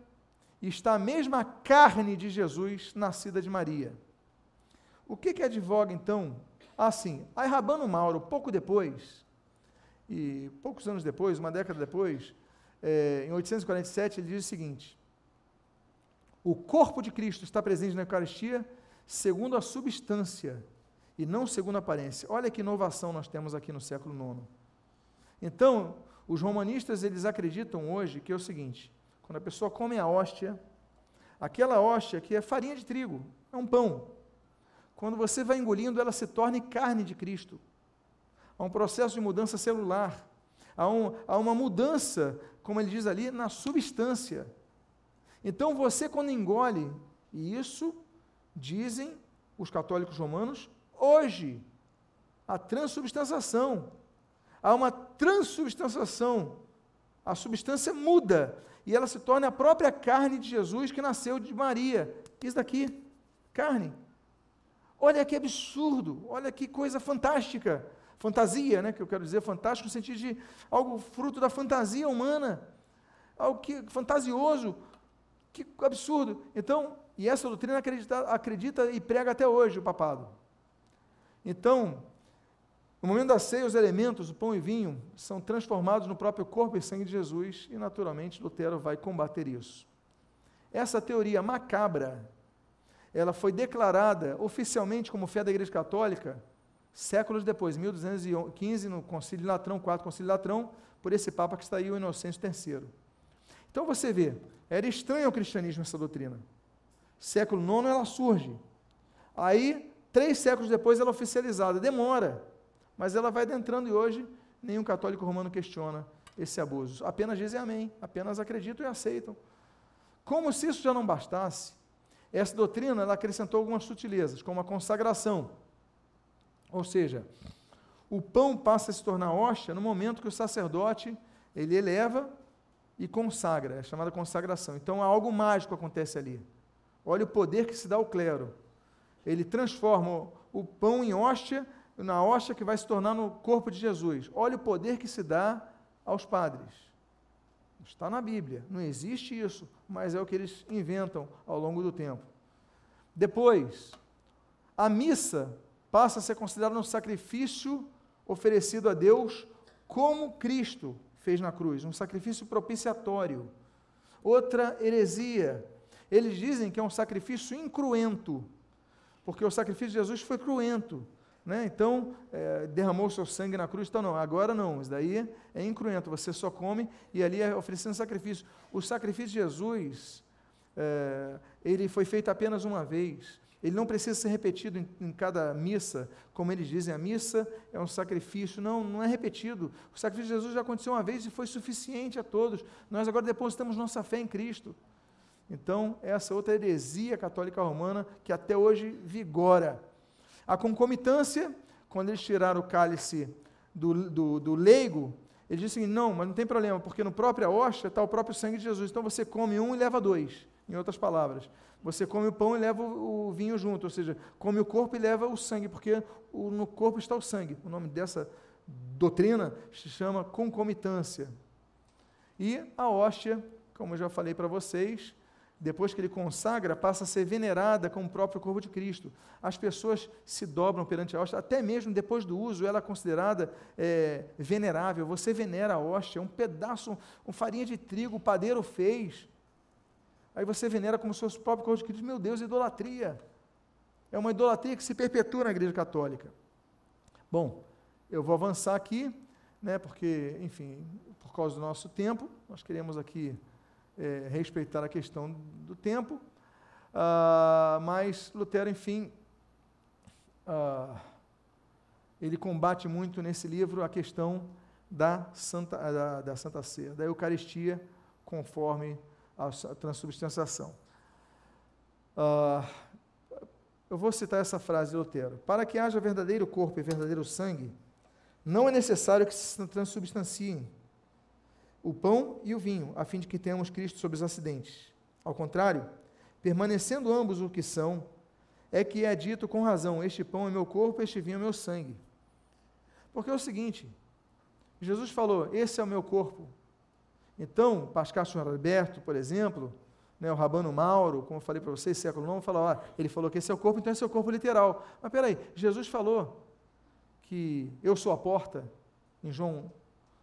está a mesma carne de Jesus nascida de Maria. O que, que advoga então? Assim, aí Rabano Mauro, pouco depois, e poucos anos depois, uma década depois, é, em 847, ele diz o seguinte: o corpo de Cristo está presente na Eucaristia segundo a substância e não segundo a aparência. Olha que inovação nós temos aqui no século IX. Então, os romanistas eles acreditam hoje que é o seguinte: quando a pessoa come a hóstia, Aquela hóstia que é farinha de trigo, é um pão. Quando você vai engolindo, ela se torna carne de Cristo. Há um processo de mudança celular. Há, um, há uma mudança, como ele diz ali, na substância. Então você, quando engole, e isso dizem os católicos romanos, hoje, a transubstanciação. Há uma transubstanciação. A substância muda e ela se torna a própria carne de Jesus que nasceu de Maria. Isso daqui, carne. Olha que absurdo, olha que coisa fantástica. Fantasia, né, que eu quero dizer, fantástico no sentido de algo fruto da fantasia humana. Algo que fantasioso. Que absurdo. Então, e essa doutrina acredita, acredita e prega até hoje o papado. Então, no momento da ceia, os elementos, o pão e vinho, são transformados no próprio corpo e sangue de Jesus, e naturalmente Lutero vai combater isso. Essa teoria macabra, ela foi declarada oficialmente como fé da Igreja Católica séculos depois, 1215, no Concílio Latrão, 4 Concílio Latrão, por esse Papa que está aí, o Inocêncio III. Então você vê, era estranho ao cristianismo essa doutrina. Século IX ela surge. Aí, três séculos depois, ela é oficializada. Demora mas ela vai adentrando e hoje nenhum católico romano questiona esse abuso. Apenas dizem amém, apenas acreditam e aceitam. Como se isso já não bastasse, essa doutrina ela acrescentou algumas sutilezas, como a consagração. Ou seja, o pão passa a se tornar hóstia no momento que o sacerdote ele eleva e consagra, é chamada consagração. Então algo mágico acontece ali. Olha o poder que se dá ao clero. Ele transforma o pão em hóstia na hóstia que vai se tornar no corpo de Jesus. Olha o poder que se dá aos padres. Está na Bíblia, não existe isso, mas é o que eles inventam ao longo do tempo. Depois, a missa passa a ser considerada um sacrifício oferecido a Deus como Cristo fez na cruz, um sacrifício propiciatório. Outra heresia, eles dizem que é um sacrifício incruento, porque o sacrifício de Jesus foi cruento. Né? Então, é, derramou seu sangue na cruz, então não, agora não, isso daí é incruento, você só come e ali é oferecendo sacrifício. O sacrifício de Jesus, é, ele foi feito apenas uma vez, ele não precisa ser repetido em, em, cada missa, como eles dizem, a missa é um sacrifício, não, não é repetido. O sacrifício de Jesus já aconteceu uma vez e foi suficiente a todos. Nós agora depositamos nossa fé em Cristo. Então, essa outra heresia católica romana que até hoje vigora. A concomitância, quando eles tiraram o cálice do, do, do leigo, eles dizem assim, não, mas não tem problema, porque no próprio hóstia está o próprio sangue de Jesus. Então você come um e leva dois, em outras palavras. Você come o pão e leva o, vinho junto, ou seja, come o corpo e leva o sangue, porque no corpo está o sangue. O nome dessa doutrina se chama concomitância. E a hóstia, como eu já falei para vocês, depois que ele consagra, passa a ser venerada como o próprio corpo de Cristo. As pessoas se dobram perante a hóstia, até mesmo depois do uso, ela é considerada é, venerável. Você venera a hóstia, um pedaço, um, um farinha de trigo, o padeiro fez. Aí você venera como se fosse o próprio corpo de Cristo. Meu Deus, idolatria. É uma idolatria que se perpetua na Igreja Católica. Bom, eu vou avançar aqui, né, porque, enfim, por causa do nosso tempo, nós queremos aqui é, respeitar a questão do tempo, uh, mas Lutero, enfim, uh, ele combate muito nesse livro a questão da Santa, da, da Santa Ceia, da Eucaristia, conforme a transubstanciação. Uh, eu vou citar essa frase de Lutero. Para que haja verdadeiro corpo e verdadeiro sangue, não é necessário que se transubstanciem o pão e o vinho, a fim de que tenhamos Cristo sobre os acidentes. Ao contrário, permanecendo ambos o que são, é que é dito com razão: este pão é meu corpo, este vinho é meu sangue. Porque é o seguinte, Jesus falou: esse é o meu corpo. Então, Pascal Alberto, por exemplo, né, o Rabano Mauro, como eu falei para vocês, século IX, falou, ele falou que esse é o corpo, então esse é o corpo literal. Mas peraí, Jesus falou que eu sou a porta, em João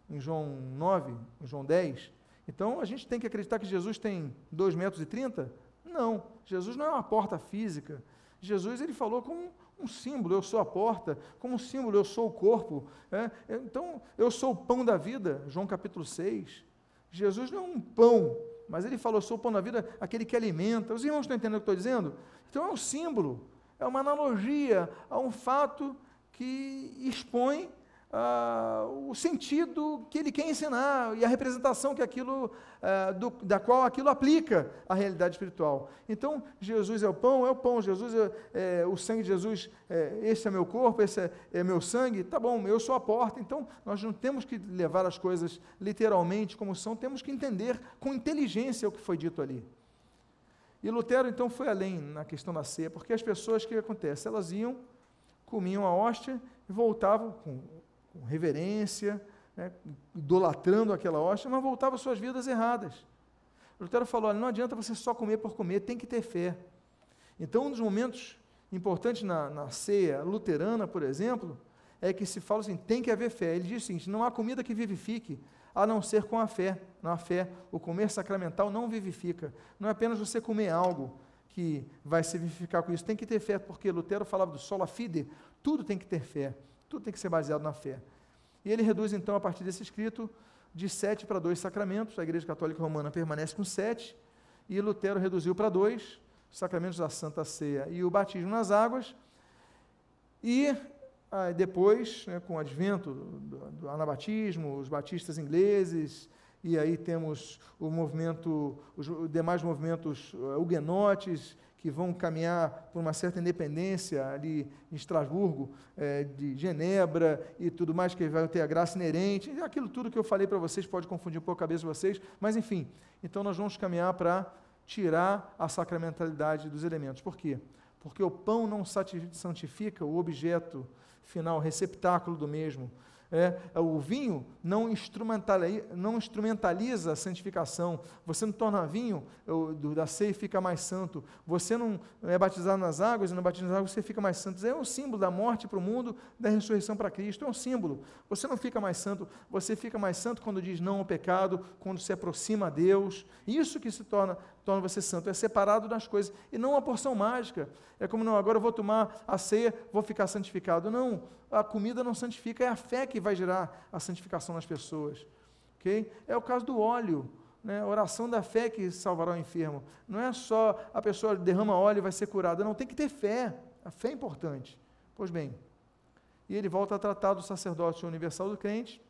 em João 9, em João 10. Então a gente tem que acreditar que Jesus tem 2 metros e 30? Não, Jesus não é uma porta física. Jesus ele falou como um símbolo, eu sou a porta, como um símbolo, eu sou o corpo. É? Então, eu sou o pão da vida, João capítulo 6. Jesus não é um pão mas ele falou: sou o pão da vida, aquele que alimenta. Os irmãos estão entendendo o que eu estou dizendo? Então é um símbolo, é uma analogia a um fato que expõe ah, o sentido que ele quer ensinar e a representação que aquilo, ah, do, da qual aquilo aplica à realidade espiritual. Então, Jesus é o pão, é o pão, Jesus é, é o sangue de Jesus, é, esse é meu corpo, esse é, é meu sangue, tá bom, eu sou a porta. Então, nós não temos que levar as coisas literalmente como são, temos que entender com inteligência o que foi dito ali. E Lutero, então, foi além na questão da ceia, porque as pessoas, o que acontece? Elas iam, comiam a hóstia e voltavam com com reverência, né, idolatrando aquela hóstia, mas voltavam às suas vidas erradas. Lutero falou: olha, não adianta você só comer por comer, tem que ter fé. Então, um dos momentos importantes na, na ceia luterana, por exemplo, é que se fala assim: tem que haver fé. Ele diz o seguinte: não há comida que vivifique, a não ser com a fé. Na fé, o comer sacramental não vivifica. Não é apenas você comer algo que vai se vivificar com isso, tem que ter fé, porque Lutero falava do sola fide, tudo tem que ter fé. Tudo tem que ser baseado na fé. E ele reduz, então, a partir desse escrito, de sete para dois sacramentos. A Igreja Católica Romana permanece com sete, e Lutero reduziu para dois, os sacramentos da Santa Ceia e o batismo nas águas. E ah, depois, né, com o advento do, do anabatismo, os batistas ingleses, e aí temos o movimento, os demais movimentos uh, huguenotes, que vão caminhar por uma certa independência ali em Estrasburgo, é, de Genebra e tudo mais, que vai ter a graça inerente. Aquilo tudo que eu falei para vocês pode confundir um pouco a cabeça de vocês, mas enfim. Então nós vamos caminhar para tirar a sacramentalidade dos elementos. Por quê? Porque o pão não santifica o objeto final, o receptáculo do mesmo. É, o vinho não instrumentaliza, não instrumentaliza a santificação. Você não torna vinho do, da ceia e fica mais santo. Você não é batizado nas águas e não batiza nas águas, você fica mais santo. É um símbolo da morte para o mundo, da ressurreição para Cristo. É um símbolo. Você não fica mais santo, você fica mais santo quando diz não ao pecado, quando se aproxima a Deus. Isso que se torna torna você santo, é separado das coisas, e não uma porção mágica. É como, não, agora eu vou tomar a ceia, vou ficar santificado. Não, a comida não santifica, é a fé que vai gerar a santificação nas pessoas. Okay? É o caso do óleo, né? a oração da fé que salvará o enfermo. Não é só a pessoa derrama óleo e vai ser curada, não, tem que ter fé, a fé é importante. Pois bem, e ele volta a tratar do sacerdócio universal do crente,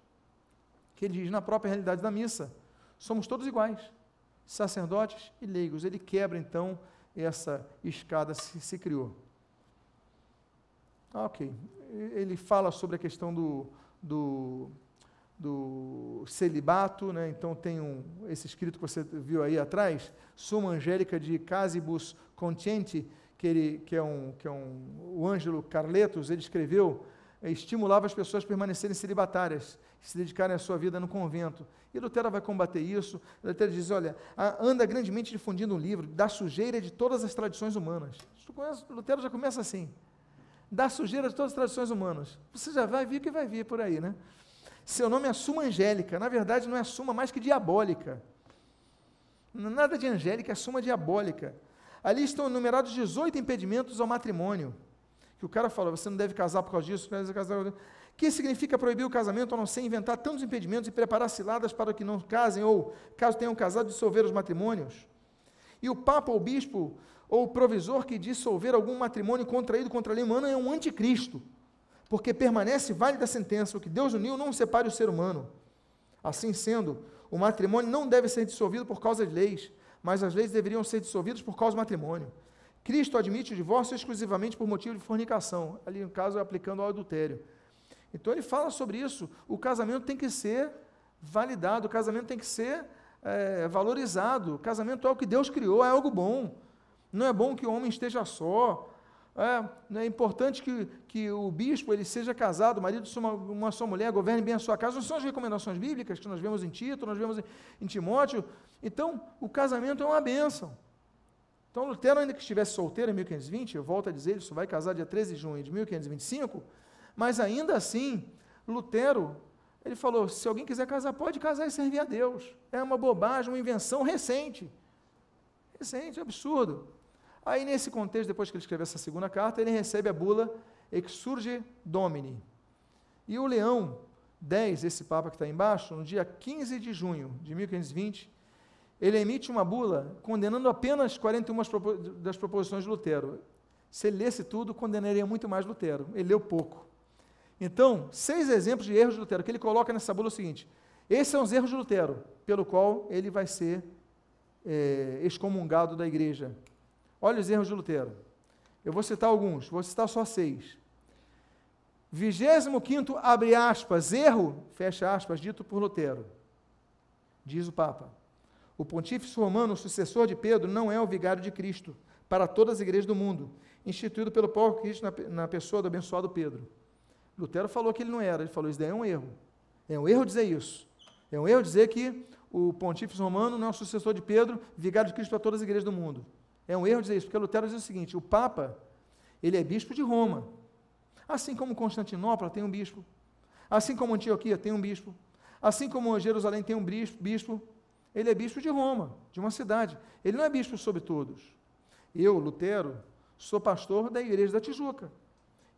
que ele diz na própria realidade da missa, somos todos iguais sacerdotes e leigos. Ele quebra então essa escada que se criou. Ah, ok. Ele fala sobre a questão do, do, do celibato, né? então tem um, esse escrito que você viu aí atrás, Suma Angélica de Casibus Contienti, que, ele, que, é um, que é um, o Ângelo Carletos, ele escreveu, estimulava as pessoas a permanecerem celibatárias, se dedicarem à sua vida no convento. E Lutero vai combater isso. Lutero diz: olha, anda grandemente difundindo um livro da sujeira de todas as tradições humanas. Lutero já começa assim: da sujeira de todas as tradições humanas. Você já vai vir o que vai vir por aí, né? Seu nome é Suma Angélica. Na verdade, não é Suma mais que diabólica. Nada de angélica, é Suma diabólica. Ali estão enumerados 18 impedimentos ao matrimônio. Que o cara fala: você não deve casar por causa disso, não deve casar que significa proibir o casamento a não ser inventar tantos impedimentos e preparar ciladas para que não casem, ou, caso tenham casado, dissolver os matrimônios. E o Papa ou Bispo ou provisor que dissolver algum matrimônio contraído contra a lei humana é um anticristo, porque permanece válida a sentença, o que Deus uniu não separe o ser humano. Assim sendo, o matrimônio não deve ser dissolvido por causa de leis, mas as leis deveriam ser dissolvidas por causa do matrimônio. Cristo admite o divórcio exclusivamente por motivo de fornicação, ali no caso aplicando ao adultério. Então ele fala sobre isso. O casamento tem que ser validado, o casamento tem que ser é, valorizado. O casamento é o que Deus criou, é algo bom. Não é bom que o homem esteja só. É, é importante que, que o bispo ele seja casado, o marido de uma, uma só mulher, governe bem a sua casa. Não são as recomendações bíblicas que nós vemos em Tito, nós vemos em, em Timóteo. Então, o casamento é uma bênção. Então, Lutero, ainda que estivesse solteiro em 1520, eu volto a dizer, ele só vai casar dia 13 de junho de 1525, mas ainda assim, Lutero, ele falou: se alguém quiser casar, pode casar e servir a Deus. É uma bobagem, uma invenção recente. Recente, absurdo. Aí, nesse contexto, depois que ele escreveu essa segunda carta, ele recebe a bula Exurge Domini. E o Leão X, esse Papa que está embaixo, no dia 15 de junho de 1520, ele emite uma bula condenando apenas 41 das proposições de Lutero. Se ele lesse tudo, condenaria muito mais Lutero. Ele leu pouco. Então, seis exemplos de erros de Lutero, que ele coloca nessa bula é o seguinte: esses são os erros de Lutero, pelo qual ele vai ser é, excomungado da igreja. Olha os erros de Lutero. Eu vou citar alguns, vou citar só seis. 25, abre aspas, erro, fecha aspas, dito por Lutero. Diz o Papa. O pontífice romano, o sucessor de Pedro, não é o vigário de Cristo para todas as igrejas do mundo, instituído pelo próprio Cristo na, na pessoa do abençoado Pedro. Lutero falou que ele não era, ele falou: Isso daí é um erro. É um erro dizer isso. É um erro dizer que o pontífice romano não é o sucessor de Pedro, vigário de Cristo para todas as igrejas do mundo. É um erro dizer isso, porque Lutero diz o seguinte: o Papa, ele é bispo de Roma. Assim como Constantinopla tem um bispo. Assim como Antioquia tem um bispo. Assim como Jerusalém tem um bispo. Ele é bispo de Roma, de uma cidade. Ele não é bispo sobre todos. Eu, Lutero, sou pastor da igreja da Tijuca.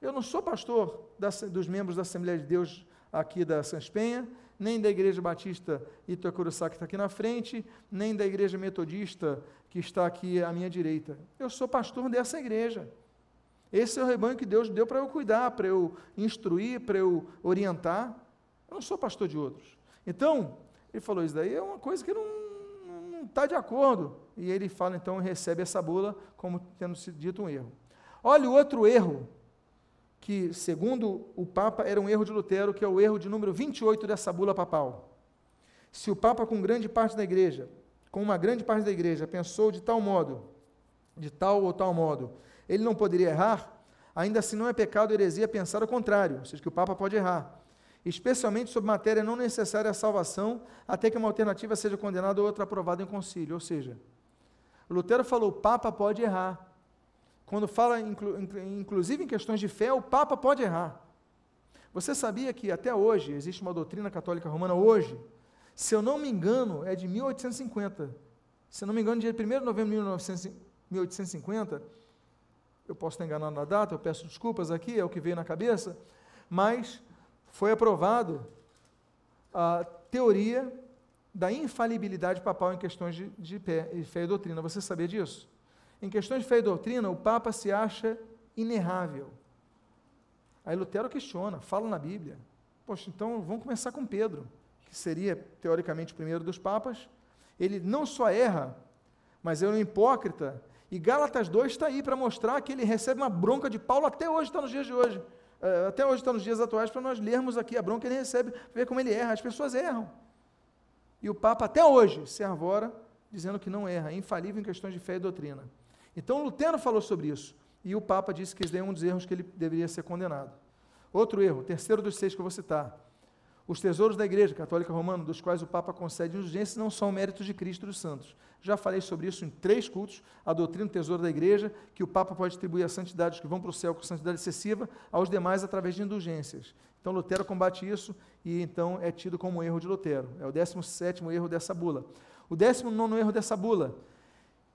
Eu não sou pastor dos membros da Assembleia de Deus aqui da Sans Penha, nem da Igreja Batista Itacuruçá, que está aqui na frente, nem da Igreja Metodista, que está aqui à minha direita. Eu sou pastor dessa igreja. Esse é o rebanho que Deus deu para eu cuidar, para eu instruir, para eu orientar. Eu não sou pastor de outros. Então, ele falou: Isso daí é uma coisa que não está de acordo. E ele fala, então, recebe essa bula como tendo sido dito um erro. Olha o outro erro que, segundo o Papa, era um erro de Lutero, que é o erro de número 28 dessa bula papal. Se o Papa, com grande parte da igreja, com uma grande parte da igreja, pensou de tal modo, de tal ou tal modo, ele não poderia errar, ainda assim não é pecado heresia pensar o contrário, ou seja, que o Papa pode errar, especialmente sobre matéria não necessária à salvação, até que uma alternativa seja condenada ou outra aprovada em concílio. Ou seja, Lutero falou: o Papa pode errar, quando fala, inclu, inclusive em questões de fé, o Papa pode errar. Você sabia que até hoje existe uma doutrina católica romana hoje? Se eu não me engano, é de 1850. Se eu não me engano, dia 1 de novembro de 1850, eu posso estar enganado na data, eu peço desculpas aqui, é o que veio na cabeça, mas foi aprovado a teoria da infalibilidade papal em questões de, de fé e doutrina. Você sabia disso? Em questões de fé e doutrina, o Papa se acha inerrável. Aí Lutero questiona, fala na Bíblia. Poxa, então vamos começar com Pedro, que seria, teoricamente, o primeiro dos papas. Ele não só erra, mas é um hipócrita. E Gálatas 2 está aí para mostrar que ele recebe uma bronca de Paulo, até hoje está nos dias de hoje. É, até hoje está nos dias atuais, para nós lermos aqui a bronca que ele recebe, ver como ele erra. As pessoas erram. E o Papa, até hoje, se arvora dizendo que não erra, é infalível em questões de fé e doutrina. Então Lutero falou sobre isso. E o Papa disse que esse é um dos erros que ele deveria ser condenado. Outro erro, terceiro dos seis que eu vou citar. Os tesouros da Igreja Católica Romana, dos quais o Papa concede indulgência, não são méritos de Cristo dos santos. Já falei sobre isso em três cultos, a doutrina do tesouro da Igreja, que o Papa pode atribuir a santidade que vão para o céu com santidade excessiva, aos demais através de indulgências. Então Lutero combate isso e então é tido como erro de Lutero. É o 17 erro dessa bula. O 19 erro dessa bula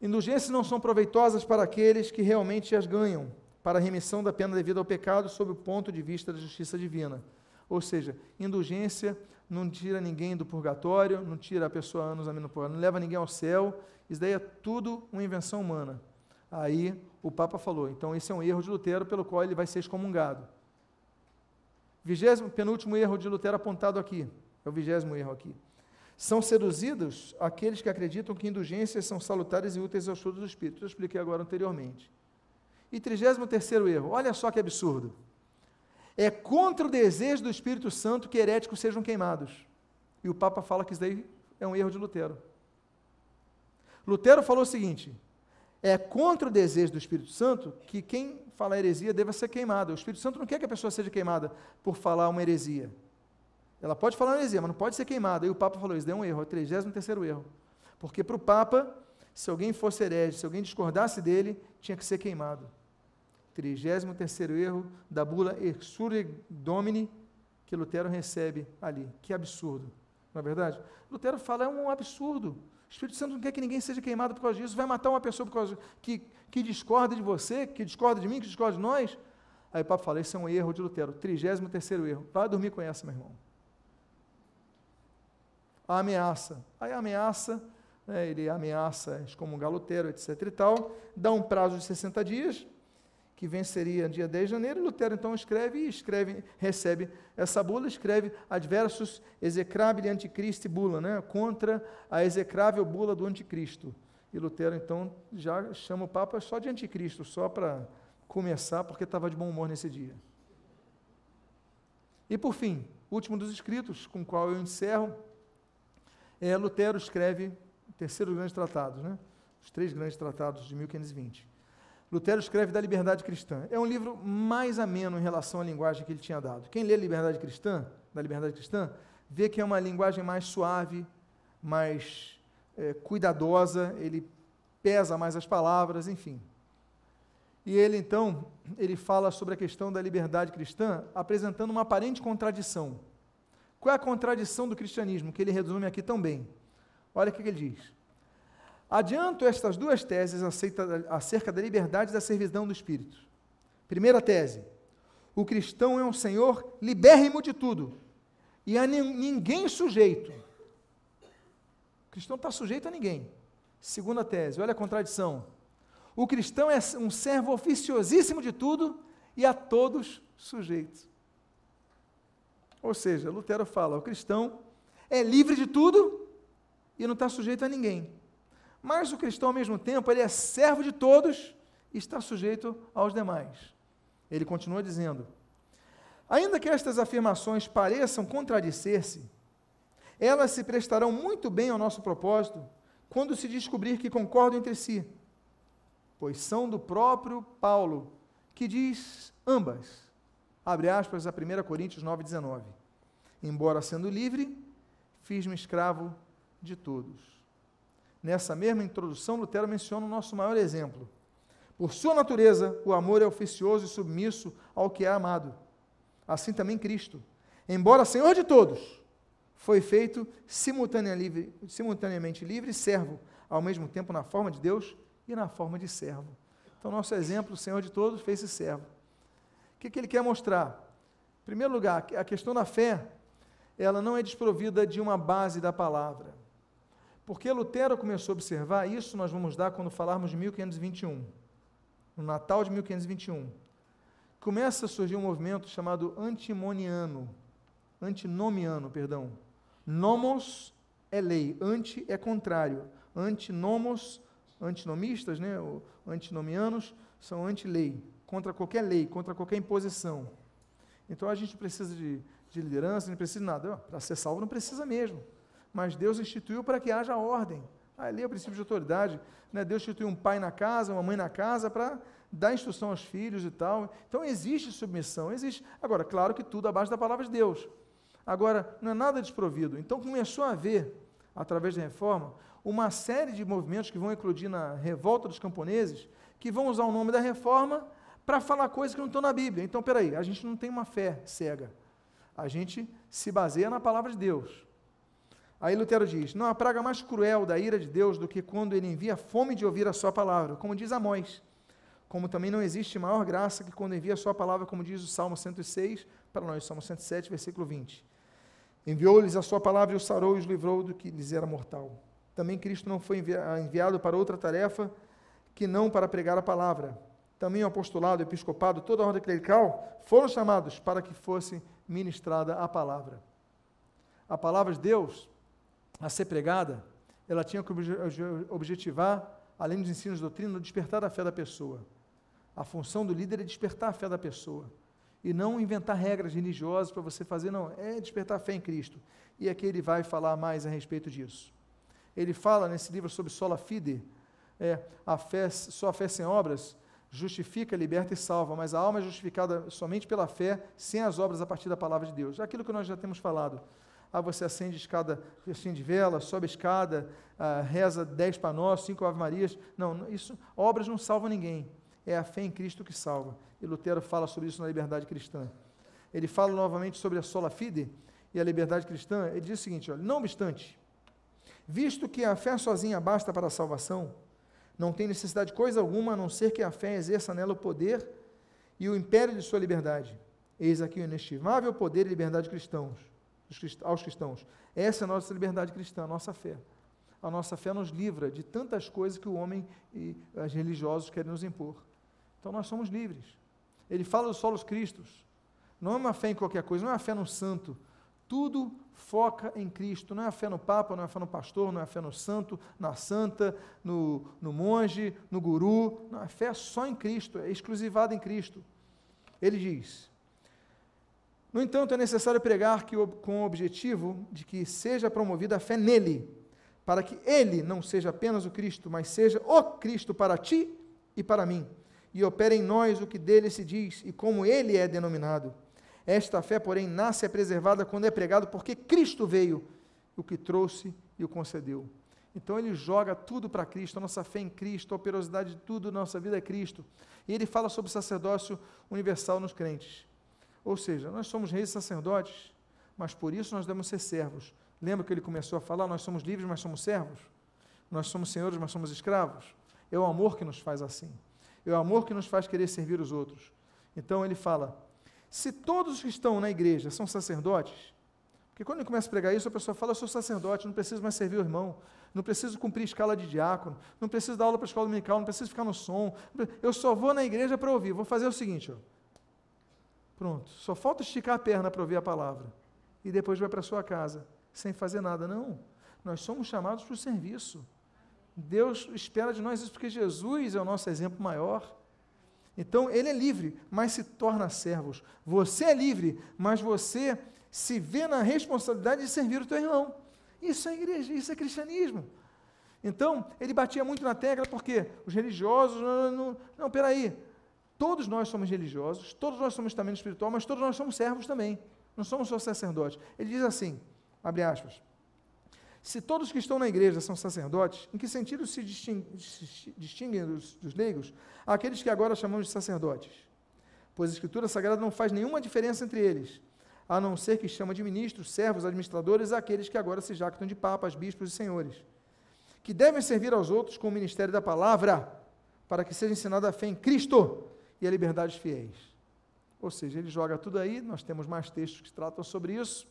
Indulgências não são proveitosas para aqueles que realmente as ganham, para a remissão da pena devida ao pecado, sob o ponto de vista da justiça divina. Ou seja, indulgência não tira ninguém do purgatório, não tira a pessoa anos a no purgatório, não leva ninguém ao céu. Isso daí é tudo uma invenção humana. Aí o Papa falou, então esse é um erro de Lutero pelo qual ele vai ser excomungado. Vigésimo, penúltimo erro de Lutero apontado aqui. É o vigésimo erro aqui. São seduzidos aqueles que acreditam que indulgências são salutares e úteis aos frutos do Espírito. Eu expliquei agora anteriormente. E 33 erro, olha só que absurdo. É contra o desejo do Espírito Santo que heréticos sejam queimados. E o Papa fala que isso daí é um erro de Lutero. Lutero falou o seguinte: é contra o desejo do Espírito Santo que quem fala heresia deva ser queimado. O Espírito Santo não quer que a pessoa seja queimada por falar uma heresia. Ela pode falar heresia, mas não pode ser queimada. E o Papa falou: Isso é um erro, é o 33 erro. Porque para o Papa, se alguém fosse herege, se alguém discordasse dele, tinha que ser queimado. 33 erro da bula Exsurge Domini, que Lutero recebe ali. Que absurdo, não é verdade? Lutero fala: é um absurdo. O Espírito Santo não quer que ninguém seja queimado por causa disso. Vai matar uma pessoa por causa que, que discorda de você, que discorda de mim, que discorda de nós. Aí o Papa fala: Esse é um erro de Lutero. 33 erro. Vai dormir com essa, meu irmão a ameaça. Aí a ameaça, né, ele ameaça excomungar Lutero, etc. e tal, dá um prazo de 60 dias, que venceria dia 10 de janeiro, Lutero então escreve e escreve, recebe essa bula, escreve adversus execrabile anticristo bula, né, contra a execrável bula do anticristo. E Lutero então já chama o Papa só de anticristo, só para começar, porque estava de bom humor nesse dia. E por fim, último dos escritos, com o qual eu encerro, é, Lutero escreve o terceiro grande tratado, né? os três grandes tratados de 1520. Lutero escreve da liberdade cristã. É um livro mais ameno em relação à linguagem que ele tinha dado. Quem lê Liberdade Cristã, da Liberdade Cristã, vê que é uma linguagem mais suave, mais é, cuidadosa, ele pesa mais as palavras, enfim. E ele então, ele fala sobre a questão da liberdade cristã, apresentando uma aparente contradição. Qual é a contradição do cristianismo que ele resume aqui tão bem? Olha o que ele diz. Adianto estas duas teses acerca da liberdade e da servidão do Espírito. Primeira tese: o cristão é um senhor libérrimo de tudo e a ninguém sujeito. O cristão está sujeito a ninguém. Segunda tese: olha a contradição. O cristão é um servo oficiosíssimo de tudo e a todos sujeito. Ou seja, Lutero fala: o cristão é livre de tudo e não está sujeito a ninguém. Mas o cristão, ao mesmo tempo, ele é servo de todos e está sujeito aos demais. Ele continua dizendo: ainda que estas afirmações pareçam contradizer-se, elas se prestarão muito bem ao nosso propósito quando se descobrir que concordam entre si, pois são do próprio Paulo, que diz ambas. Abre aspas a 1 Coríntios 9,19. Embora sendo livre, fiz-me escravo de todos. Nessa mesma introdução, Lutero menciona o nosso maior exemplo. Por sua natureza, o amor é oficioso e submisso ao que é amado. Assim também Cristo, embora Senhor de todos, foi feito simultaneamente livre e servo, ao mesmo tempo na forma de Deus e na forma de servo. Então, nosso exemplo, o Senhor de todos, fez-se servo. O que, que ele quer mostrar? Em primeiro lugar, a questão da fé, ela não é desprovida de uma base da palavra. Porque Lutero começou a observar, isso nós vamos dar quando falarmos de 1521, no Natal de 1521. Começa a surgir um movimento chamado antimoniano, antinomiano, perdão. Nomos é lei, anti é contrário. Antinomos, antinomistas, né, ou antinomianos, são anti-lei, contra qualquer lei, contra qualquer imposição. Então a gente precisa de, de liderança, não precisa de nada. Para ser salvo não precisa mesmo mas Deus instituiu para que haja ordem. Ali é o princípio de autoridade. Né? Deus instituiu um pai na casa, uma mãe na casa, para dar instrução aos filhos e tal. Então existe submissão, existe. Agora, claro que tudo abaixo da palavra de Deus. Agora, não é nada desprovido. Então começou a haver, através da reforma, uma série de movimentos que vão eclodir na revolta dos camponeses, que vão usar o nome da reforma para falar coisas que não estão na Bíblia. Então, peraí, a gente não tem uma fé cega. A gente se baseia na palavra de Deus. Aí Lutero diz: Não há praga mais cruel da ira de Deus do que quando ele envia fome de ouvir a sua palavra, como diz Amós. Como também não existe maior graça que quando envia a sua palavra, como diz o Salmo 106, para nós, Salmo 107, versículo 20. Enviou-lhes a sua palavra e os sarou e os livrou do que lhes era mortal. Também Cristo não foi enviado para outra tarefa que não para pregar a palavra. Também o apostolado, o episcopado, toda a ordem clerical foram chamados para que fosse ministrada a palavra. A palavra de Deus a ser pregada, ela tinha que objetivar, além dos ensinos de doutrina, o despertar da fé da pessoa. A função do líder é despertar a fé da pessoa. E não inventar regras religiosas para você fazer, não, é despertar a fé em Cristo. E aqui ele vai falar mais a respeito disso. Ele fala nesse livro sobre sola fide, é, a fé, só a fé sem obras justifica, liberta e salva, mas a alma é justificada somente pela fé, sem as obras a partir da palavra de Deus. Aquilo que nós já temos falado. Ah, você acende escada, acende vela, sobe a escada, ah, reza dez para nós, cinco Ave Marias. Não, isso, obras não salvam ninguém. É a fé em Cristo que salva. E Lutero fala sobre isso na liberdade cristã. Ele fala novamente sobre a sola fide e a liberdade cristã. Ele diz o seguinte: olha, não obstante, visto que a fé sozinha basta para a salvação, não tem necessidade de coisa alguma a não ser que a fé exerça nela o poder e o império de sua liberdade. Eis aqui o inestimável poder e liberdade cristãos aos cristãos. Essa é a nossa liberdade cristã, a nossa fé. a nossa fé nos livra de tantas coisas que o homem e os religiosos querem nos impor. Então nós somos livres. Ele fala dos solos cristos. Não é uma fé em qualquer coisa, não é uma fé no santo. Tudo foca em Cristo. Não é a fé no Papa, não é a fé no pastor, não é a fé no santo, na santa, no, no monge, no guru. Não, a fé é só em Cristo, é exclusivada em Cristo. Ele diz: No entanto, é necessário pregar que, com o objetivo de que seja promovida a fé nele, para que ele não seja apenas o Cristo, mas seja o Cristo para ti e para mim, e opere em nós o que dele se diz e como ele é denominado esta fé, porém, nasce e é preservada quando é pregado, porque Cristo veio, o que trouxe e o concedeu. Então ele joga tudo para Cristo, a nossa fé em Cristo, a operosidade de tudo, nossa vida é Cristo. E ele fala sobre o sacerdócio universal nos crentes. Ou seja, nós somos reis e sacerdotes, mas por isso nós devemos ser servos. Lembra que ele começou a falar? Nós somos livres, mas somos servos. Nós somos senhores, mas somos escravos. É o amor que nos faz assim. É o amor que nos faz querer servir os outros. Então ele fala: se todos que estão na igreja são sacerdotes, porque quando ele começa a pregar isso, a pessoa fala: Eu sou sacerdote, não preciso mais servir o irmão, não preciso cumprir escala de diácono, não preciso dar aula para a escola dominical, não preciso ficar no som, eu só vou na igreja para ouvir. Vou fazer o seguinte: ó. Pronto, só falta esticar a perna para ouvir a palavra, e depois vai para sua casa, sem fazer nada. Não, nós somos chamados para o serviço. Deus espera de nós isso porque Jesus é o nosso exemplo maior. Então ele é livre, mas se torna servos. Você é livre, mas você se vê na responsabilidade de servir o teu irmão. Isso é igreja, isso é cristianismo. Então, ele batia muito na tecla porque os religiosos, não, não, não, peraí, todos nós somos religiosos, todos nós somos também espiritual, mas todos nós somos servos também, não somos só sacerdotes. Ele diz assim, abre aspas, se todos que estão na igreja são sacerdotes, em que sentido se distinguem dos, dos leigos aqueles que agora chamamos de sacerdotes? Pois a Escritura Sagrada não faz nenhuma diferença entre eles, a não ser que chama de ministros, servos, administradores, aqueles que agora se jactam de papas, bispos e senhores, que devem servir aos outros com o ministério da palavra, para que seja ensinada a fé em Cristo e a liberdade dos fiéis. Ou seja, ele joga tudo aí, nós temos mais textos que tratam sobre isso.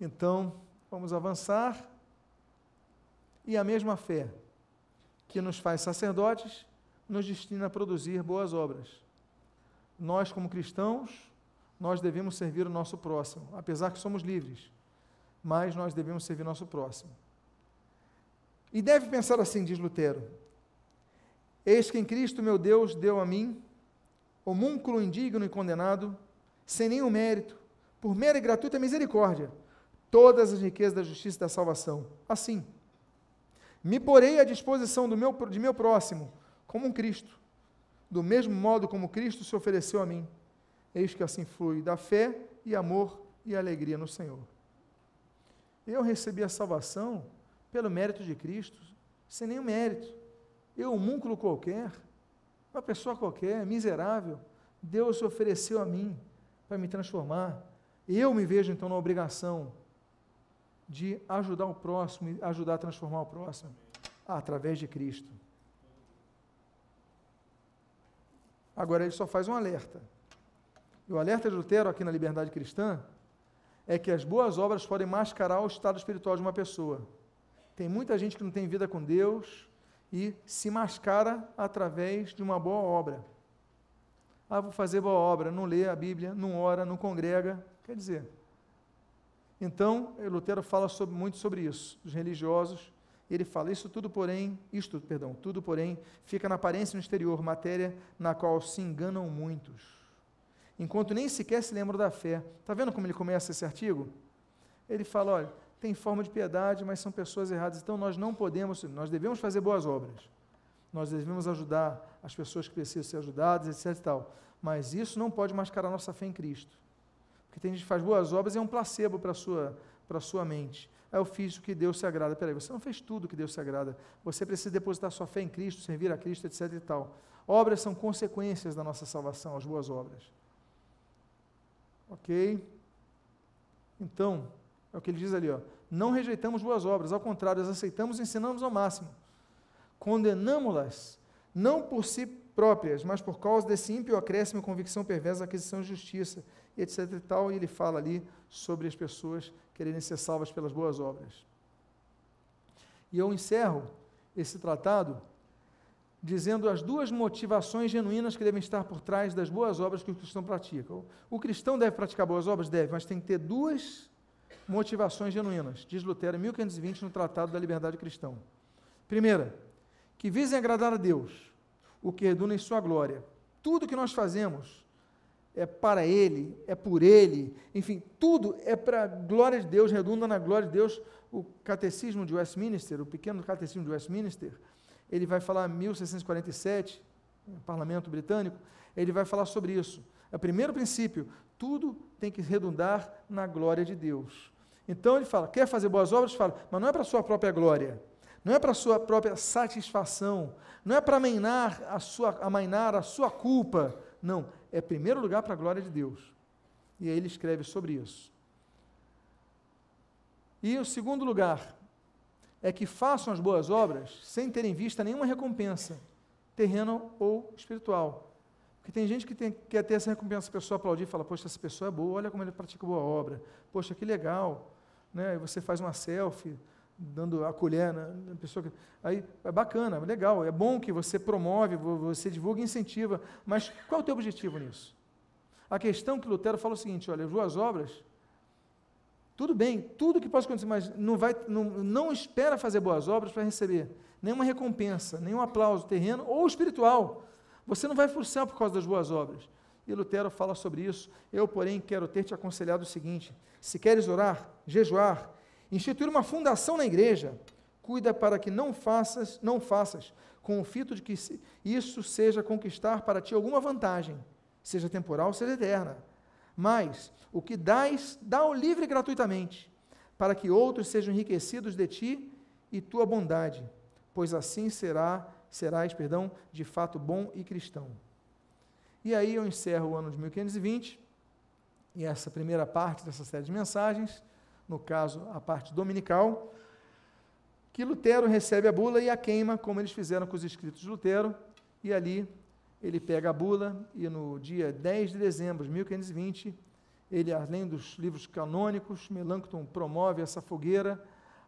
Então, vamos avançar. E a mesma fé que nos faz sacerdotes nos destina a produzir boas obras. Nós, como cristãos, nós devemos servir o nosso próximo, apesar que somos livres, mas nós devemos servir o nosso próximo. E deve pensar assim, diz Lutero: Eis que em Cristo meu Deus deu a mim, homúnculo indigno e condenado, sem nenhum mérito, por mera e gratuita misericórdia, todas as riquezas da justiça e da salvação. Assim, me porei à disposição do meu, de meu próximo, como um Cristo, do mesmo modo como Cristo se ofereceu a mim. Eis que assim flui da fé e amor e alegria no Senhor. Eu recebi a salvação pelo mérito de Cristo, sem nenhum mérito. Eu, um múnculo qualquer, uma pessoa qualquer, miserável, Deus se ofereceu a mim para me transformar. Eu me vejo então na obrigação de ajudar o próximo e ajudar a transformar o próximo através de Cristo. Agora ele só faz um alerta. E o alerta de Lutero aqui na Liberdade Cristã é que as boas obras podem mascarar o estado espiritual de uma pessoa. Tem muita gente que não tem vida com Deus e se mascara através de uma boa obra. Ah, vou fazer boa obra, não lê a Bíblia, não ora, não congrega. Quer dizer, então, Lutero fala sobre, muito sobre isso, dos religiosos. Ele fala, isso tudo, porém, isto, perdão, tudo, porém, fica na aparência no exterior, matéria na qual se enganam muitos. Enquanto nem sequer se lembram da fé. Está vendo como ele começa esse artigo? Ele fala, olha, tem forma de piedade, mas são pessoas erradas. Então nós não podemos, nós devemos fazer boas obras. Nós devemos ajudar as pessoas que precisam ser ajudadas, etc. Tal. Mas isso não pode mascarar nossa fé em Cristo. Porque tem gente que faz boas obras e é um placebo para a sua, sua mente. É eu fiz o que Deus se agrada. Peraí, você não fez tudo o que Deus se agrada. Você precisa depositar sua fé em Cristo, servir a Cristo, etc. e tal. Obras são consequências da nossa salvação, as boas obras. Ok? Então, é o que ele diz ali, ó. Não rejeitamos boas obras, ao contrário, as aceitamos e ensinamos ao máximo. Condenamos-las, não por si próprias, mas por causa desse ímpio acréscimo, convicção perversa, aquisição de justiça, etc. E, tal, e ele fala ali sobre as pessoas quererem ser salvas pelas boas obras. E eu encerro esse tratado dizendo as duas motivações genuínas que devem estar por trás das boas obras que o cristão pratica. O cristão deve praticar boas obras? Deve, mas tem que ter duas motivações genuínas, diz Lutero em 1520 no Tratado da Liberdade Cristã. Primeira, que visem agradar a Deus, o que redunda em sua glória. Tudo que nós fazemos é para Ele, é por Ele, enfim, tudo é para a glória de Deus, redunda na glória de Deus. O catecismo de Westminster, o pequeno catecismo de Westminster, ele vai falar em 1647, no parlamento britânico, ele vai falar sobre isso. É o primeiro princípio, tudo tem que redundar na glória de Deus. Então ele fala, quer fazer boas obras? Fala, mas não é para a sua própria glória, não é para a sua própria satisfação, não é para amainar a sua, amainar a sua culpa, não, é em primeiro lugar para a glória de Deus. E aí ele escreve sobre isso. E o segundo lugar, é que façam as boas obras sem terem vista nenhuma recompensa, terrena ou espiritual. Porque tem gente que tem, quer ter essa recompensa, a pessoa aplaudir e fala, poxa, essa pessoa é boa, olha como ele pratica boa obra, poxa, que legal. Né? Você faz uma selfie, dando a colher na, pessoa. Que, aí é bacana, é legal, é bom que você promove, você divulga e incentiva, mas qual é o teu objetivo nisso? A questão que Lutero fala é o seguinte: olha, as boas obras tudo bem, tudo que possa acontecer, mas não, vai, não, não espera fazer boas obras para receber nenhuma recompensa, nenhum aplauso terreno ou espiritual. Você não vai céu por causa das boas obras. E Lutero fala sobre isso. Eu, porém, quero ter te aconselhado o seguinte: se queres orar, jejuar, instituir uma fundação na igreja, cuida para que não faças, não faças com o fito de que isso seja conquistar para ti alguma vantagem, seja temporal, seja eterna. Mas o que dás, dá-o livre gratuitamente, para que outros sejam enriquecidos de ti e tua bondade, pois assim será, serás, perdão, de fato bom e cristão. E aí eu encerro o ano de 1520, e essa primeira parte dessa série de mensagens, no caso a parte dominical, que Lutero recebe a bula e a queima, como eles fizeram com os escritos de Lutero, e ali ele pega a bula e no dia 10 de dezembro de 1520 ele, além dos livros canônicos, Melancton promove essa fogueira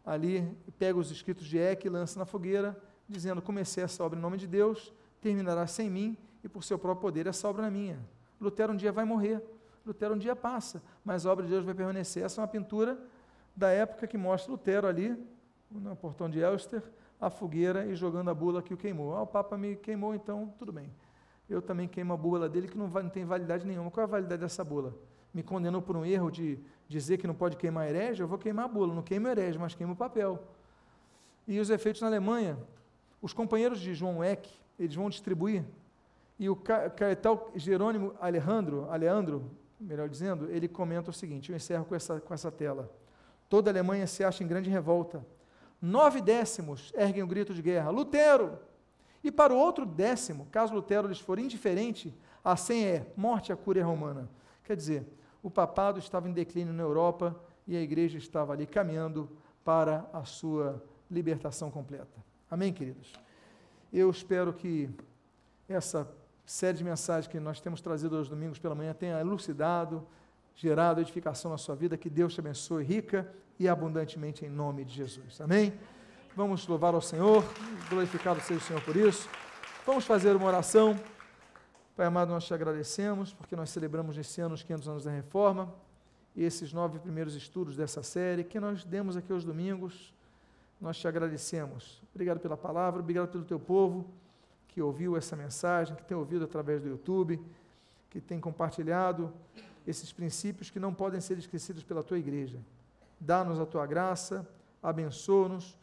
ali, pega os escritos de Eck e lança na fogueira, dizendo: Comecei essa obra em nome de Deus, terminará sem mim, e por seu próprio poder essa obra é minha. Lutero um dia vai morrer, Lutero um dia passa, mas a obra de Deus vai permanecer. Essa é uma pintura da época que mostra Lutero ali, no portão de Elster, a fogueira e jogando a bula que o queimou. Ah, o Papa me queimou, então tudo bem. Eu também queimo a bula dele que não, vai, não tem validade nenhuma. Qual é a validade dessa bula? me condenou por um erro de dizer que não pode queimar herege, eu vou queimar a bula, não queimo herege, mas queimo o papel. E os efeitos na Alemanha, os companheiros de João Eck, eles vão distribuir, e o cartal Jerônimo Alejandro, Aleandro, melhor dizendo, ele comenta o seguinte, eu encerro com essa, com essa tela. Toda a Alemanha se acha em grande revolta. Nove décimos erguem o grito de guerra, Lutero! E para o outro décimo, caso Lutero lhes for indiferente, a senha é morte à cúria romana. Quer dizer, o papado estava em declínio na Europa e a igreja estava ali caminhando para a sua libertação completa. Amém, queridos? Eu espero que essa série de mensagens que nós temos trazido aos domingos pela manhã tenha elucidado, gerado edificação na sua vida, que Deus te abençoe rica e abundantemente em nome de Jesus. Amém? Vamos louvar ao Senhor, glorificado seja o Senhor por isso. Vamos fazer uma oração. Pai amado, nós te agradecemos porque nós celebramos nesse ano os 500 anos da reforma e esses nove primeiros estudos dessa série que nós demos aqui aos domingos. Nós te agradecemos. Obrigado pela palavra, obrigado pelo teu povo que ouviu essa mensagem, que tem ouvido através do YouTube, que tem compartilhado esses princípios que não podem ser esquecidos pela tua igreja. Dá-nos a tua graça, abençoa-nos